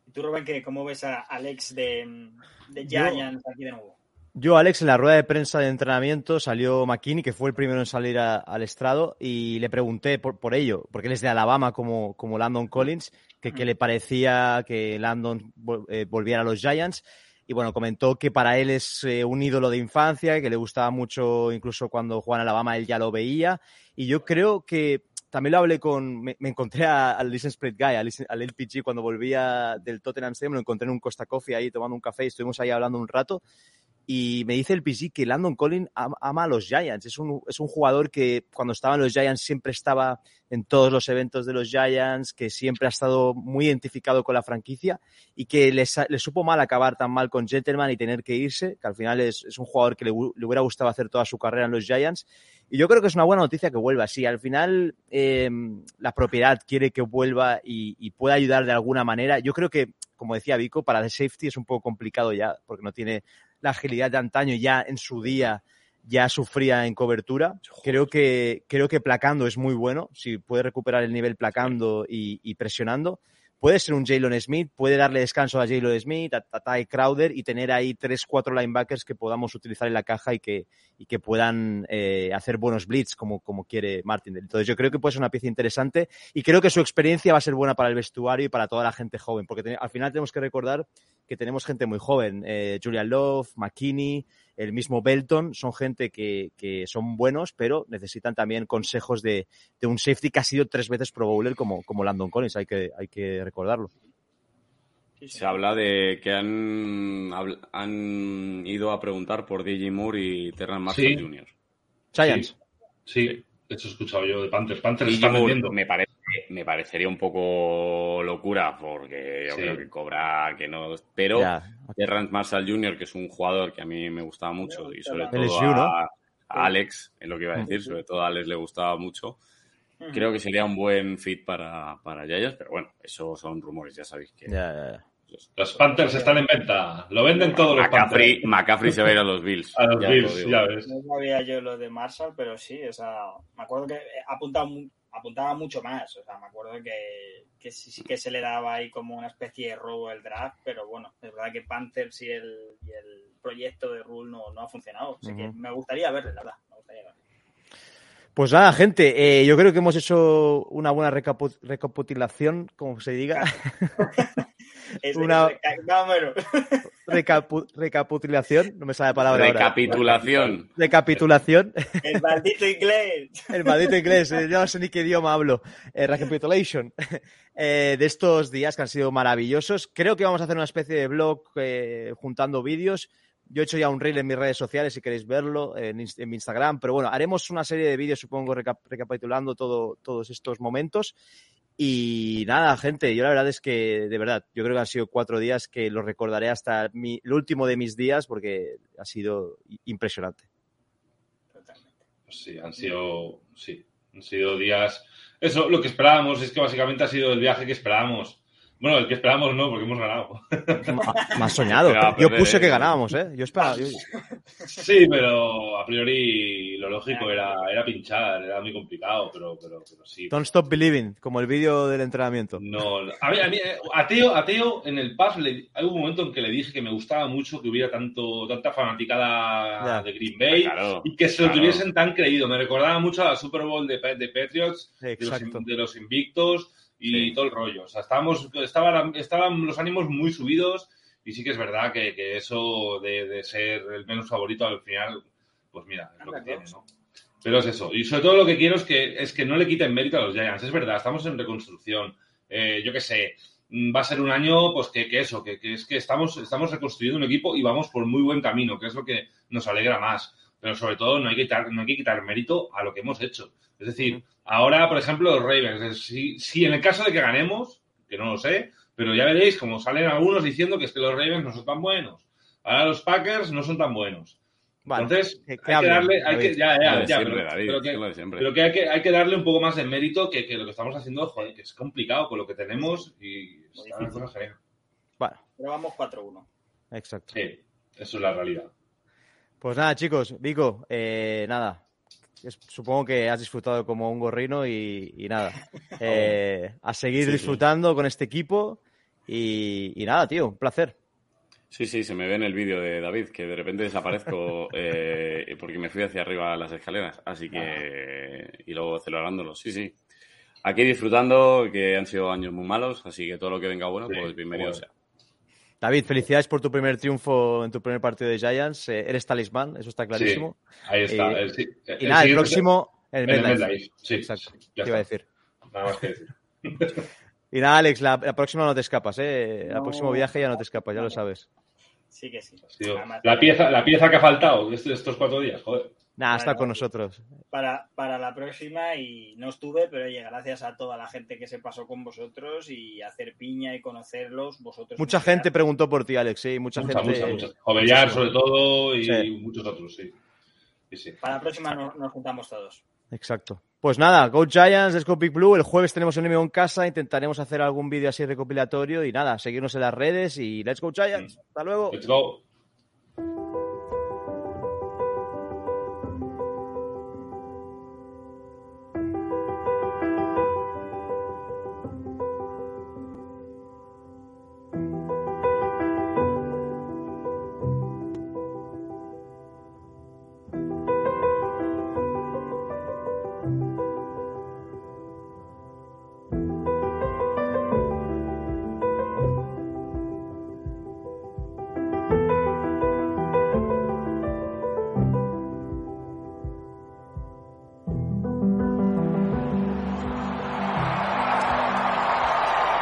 Speaker 4: ¿Y tú, Rubén, qué, cómo ves a Alex de, de
Speaker 1: Yo-
Speaker 4: Giants aquí de nuevo?
Speaker 1: Yo, Alex, en la rueda de prensa de entrenamiento salió McKinney, que fue el primero en salir a- al estrado, y le pregunté por, por ello, porque él es de Alabama como, como Landon Collins, que, que le parecía que Landon vol- eh, volviera a los Giants. Y bueno, comentó que para él es eh, un ídolo de infancia, que le gustaba mucho, incluso cuando jugaba en Alabama, él ya lo veía. Y yo creo que también lo hablé con. Me, me encontré al Listen Spread Guy, al, al LPG, cuando volvía del Tottenham Stadium, lo encontré en un Costa Coffee ahí tomando un café y estuvimos ahí hablando un rato. Y me dice el PG que Landon Collins am- ama a los Giants. Es un, es un jugador que cuando estaba en los Giants siempre estaba en todos los eventos de los Giants, que siempre ha estado muy identificado con la franquicia y que le, supo mal acabar tan mal con Gentleman y tener que irse, que al final es, es un jugador que le, hu- le hubiera gustado hacer toda su carrera en los Giants. Y yo creo que es una buena noticia que vuelva. Si al final eh, la propiedad quiere que vuelva y, y pueda ayudar de alguna manera, yo creo que, como decía Vico, para el safety es un poco complicado ya, porque no tiene la agilidad de antaño, ya en su día ya sufría en cobertura. Creo que, creo que placando es muy bueno, si puede recuperar el nivel placando y, y presionando. Puede ser un Jalen Smith, puede darle descanso a Jalen Smith, a, a Ty Crowder y tener ahí tres, cuatro linebackers que podamos utilizar en la caja y que, y que puedan eh, hacer buenos blitz como, como quiere Martin. Entonces yo creo que puede ser una pieza interesante y creo que su experiencia va a ser buena para el vestuario y para toda la gente joven, porque al final tenemos que recordar que tenemos gente muy joven. Eh, Julian Love, McKinney, el mismo Belton, son gente que, que son buenos, pero necesitan también consejos de, de un safety que ha sido tres veces Pro Bowler como, como Landon Collins, hay que, hay que recordarlo.
Speaker 2: Se habla de que han, han ido a preguntar por DJ Moore y Terran Marshall
Speaker 3: Sí.
Speaker 2: Jr.
Speaker 1: Giants.
Speaker 3: Sí, eso he escuchado yo de Panthers. Panthers está vendiendo.
Speaker 2: me, parece, me parecería un poco locura porque yo
Speaker 3: Sí.
Speaker 2: creo que cobra que no. Pero. Terrence Marshall Jr., que es un jugador que a mí me gustaba mucho y sobre todo
Speaker 1: LSU, ¿no?
Speaker 2: a, a Alex, es lo que iba a decir, sobre todo a Alex le gustaba mucho. Creo que sería un buen fit para, para Giants, pero bueno, eso son rumores, ya sabéis que.
Speaker 3: Los Panthers están en venta. Lo venden todos los
Speaker 2: McCaffrey,
Speaker 3: Panthers.
Speaker 2: McCaffrey se va a ir a los Bills.
Speaker 3: A los
Speaker 2: ya os lo
Speaker 3: Bills,
Speaker 2: digo.
Speaker 3: ya ves.
Speaker 4: No sabía yo lo de Marshall, pero sí, o sea, me acuerdo que apuntaba, apuntaba mucho más, o sea, me acuerdo que, que sí, sí que se le daba ahí como una especie de robo el draft, pero bueno, es verdad que Panthers y el, y el proyecto de Rule no, no ha funcionado, así que me gustaría verle, la verdad, me gustaría verle.
Speaker 1: Pues nada, gente, eh, yo creo que hemos hecho una buena recapitulación, como se diga.
Speaker 4: Es-
Speaker 1: Una-. Recapu- recapitulación, no me sale la palabra ahora.
Speaker 2: Recapitulación.
Speaker 1: Recapitulación.
Speaker 4: El maldito inglés.
Speaker 1: El maldito inglés, eh, yo no sé ni qué idioma hablo. Eh, recapitulation. Eh, de estos días que han sido maravillosos. Creo que vamos a hacer una especie de blog eh, juntando vídeos. Yo he hecho ya un reel en mis redes sociales si queréis verlo, en, mi Instagram. Pero bueno, haremos una serie de vídeos, supongo, recap- recapitulando todo, todos estos momentos. Y nada, gente, yo la verdad es que, de verdad, yo creo que han sido cuatro días que los recordaré hasta mi- el último de mis días porque ha sido impresionante.
Speaker 4: Totalmente.
Speaker 3: Sí, han sido, sí, han sido días. Eso, lo que esperábamos es que básicamente ha sido el viaje que esperábamos. Bueno, el que esperábamos no, porque hemos ganado.
Speaker 1: Me has soñado.
Speaker 2: Pero
Speaker 1: Yo
Speaker 2: perder,
Speaker 1: puse que ganábamos, ¿eh? Yo esperaba. yo-
Speaker 3: Sí, pero a priori lo lógico era, era pinchar, era muy complicado, pero, pero, pero sí.
Speaker 1: Don't stop believing, como el vídeo del entrenamiento.
Speaker 3: No, a mí, a mí, a Teo, a Teo en el PAS le, hay un momento en que le dije que me gustaba mucho que hubiera tanto, tanta fanaticada de Green Bay
Speaker 2: Claro,
Speaker 3: y que se lo
Speaker 2: claro.
Speaker 3: tuviesen tan creído. Me recordaba mucho a la Super Bowl de, de Patriots, de los,
Speaker 1: Exacto.
Speaker 3: de los invictos y
Speaker 2: Sí.
Speaker 3: todo el rollo. O sea, estábamos, estaban, estaban los ánimos muy subidos y sí que es verdad que, que eso de, de ser el menos favorito al final, pues mira, es lo que tiene, ¿no? Pero es eso. Y sobre todo lo que quiero es que, es que no le quiten mérito a los Giants. Es verdad, estamos en reconstrucción. Eh, yo qué sé, mm, va a ser un año, pues que, que eso, que, que es que estamos, estamos reconstruyendo un equipo y vamos por muy buen camino, que es lo que nos alegra más. Pero sobre todo no hay que quitar, no hay que quitar mérito a lo que hemos hecho. Es decir, ahora, por ejemplo, los Ravens, si, si en el caso de que ganemos, que no lo sé, pero ya veréis como salen algunos diciendo que es que los Ravens no son tan buenos. Ahora los Packers no son tan buenos.
Speaker 1: Vale,
Speaker 3: Entonces,
Speaker 1: que-
Speaker 3: hay
Speaker 1: que
Speaker 3: darle, hay que,
Speaker 1: David.
Speaker 3: ya,
Speaker 2: Lo
Speaker 3: ya,
Speaker 2: de
Speaker 3: ya,
Speaker 2: siempre,
Speaker 3: pero,
Speaker 2: David,
Speaker 3: pero que, pero hay que hay que darle un poco más de mérito que, que lo que estamos haciendo, joder, que es complicado con lo que tenemos y está.
Speaker 1: Bueno,
Speaker 4: Pero vamos 4-1.
Speaker 1: exacto.
Speaker 3: Sí, eso es la realidad.
Speaker 1: Pues nada, chicos, Vico, eh, nada. Supongo que has disfrutado como un gorrino y, y nada. Eh, a seguir
Speaker 2: Sí, sí.
Speaker 1: disfrutando con este equipo y, y nada, tío, un placer.
Speaker 2: Sí, sí, se me ve en el vídeo de David que de repente desaparezco eh, porque me fui hacia arriba a las escaleras. Así que. Y luego celebrándolo. Sí, sí. Aquí disfrutando, que han sido años muy malos, así que todo lo que venga bueno,
Speaker 3: Sí,
Speaker 2: pues bienvenido
Speaker 3: bueno.
Speaker 2: sea.
Speaker 1: David, felicidades por tu primer triunfo en tu primer partido de Giants. Eh, eres talismán, eso está clarísimo.
Speaker 3: Ahí está.
Speaker 1: Eh,
Speaker 3: el, sí,
Speaker 1: y nada, el próximo, el. MetLife.
Speaker 3: Sí,
Speaker 1: Exacto,
Speaker 3: sí, ya
Speaker 1: te iba a decir.
Speaker 3: Nada más que decir.
Speaker 1: Y nada, Alex, la, la próxima no te escapas, ¿eh? El
Speaker 4: No.
Speaker 1: próximo viaje ya no te escapas, ya lo sabes.
Speaker 4: Sí que sí.
Speaker 3: La, pieza, la pieza que ha faltado estos, estos cuatro días, joder.
Speaker 1: Nada, está con nosotros.
Speaker 4: Para, para la próxima, y no estuve, pero oye, gracias a toda la gente que se pasó con vosotros y hacer piña y conocerlos, vosotros.
Speaker 1: Mucha gente preguntó por ti, Alex, sí, mucha,
Speaker 3: Mucha,
Speaker 1: gente.
Speaker 3: mucha, mucha. Jovellar, sobre todo, y
Speaker 1: Sí.
Speaker 3: muchos otros, sí. Sí, sí.
Speaker 4: Para la próxima nos, nos juntamos todos.
Speaker 1: Exacto. Pues nada, Go Giants, Let's Go Big Blue. El jueves tenemos un enemigo en casa, intentaremos hacer algún vídeo así recopilatorio y nada, seguirnos en las redes y Let's Go Giants. Hasta luego.
Speaker 3: Let's go.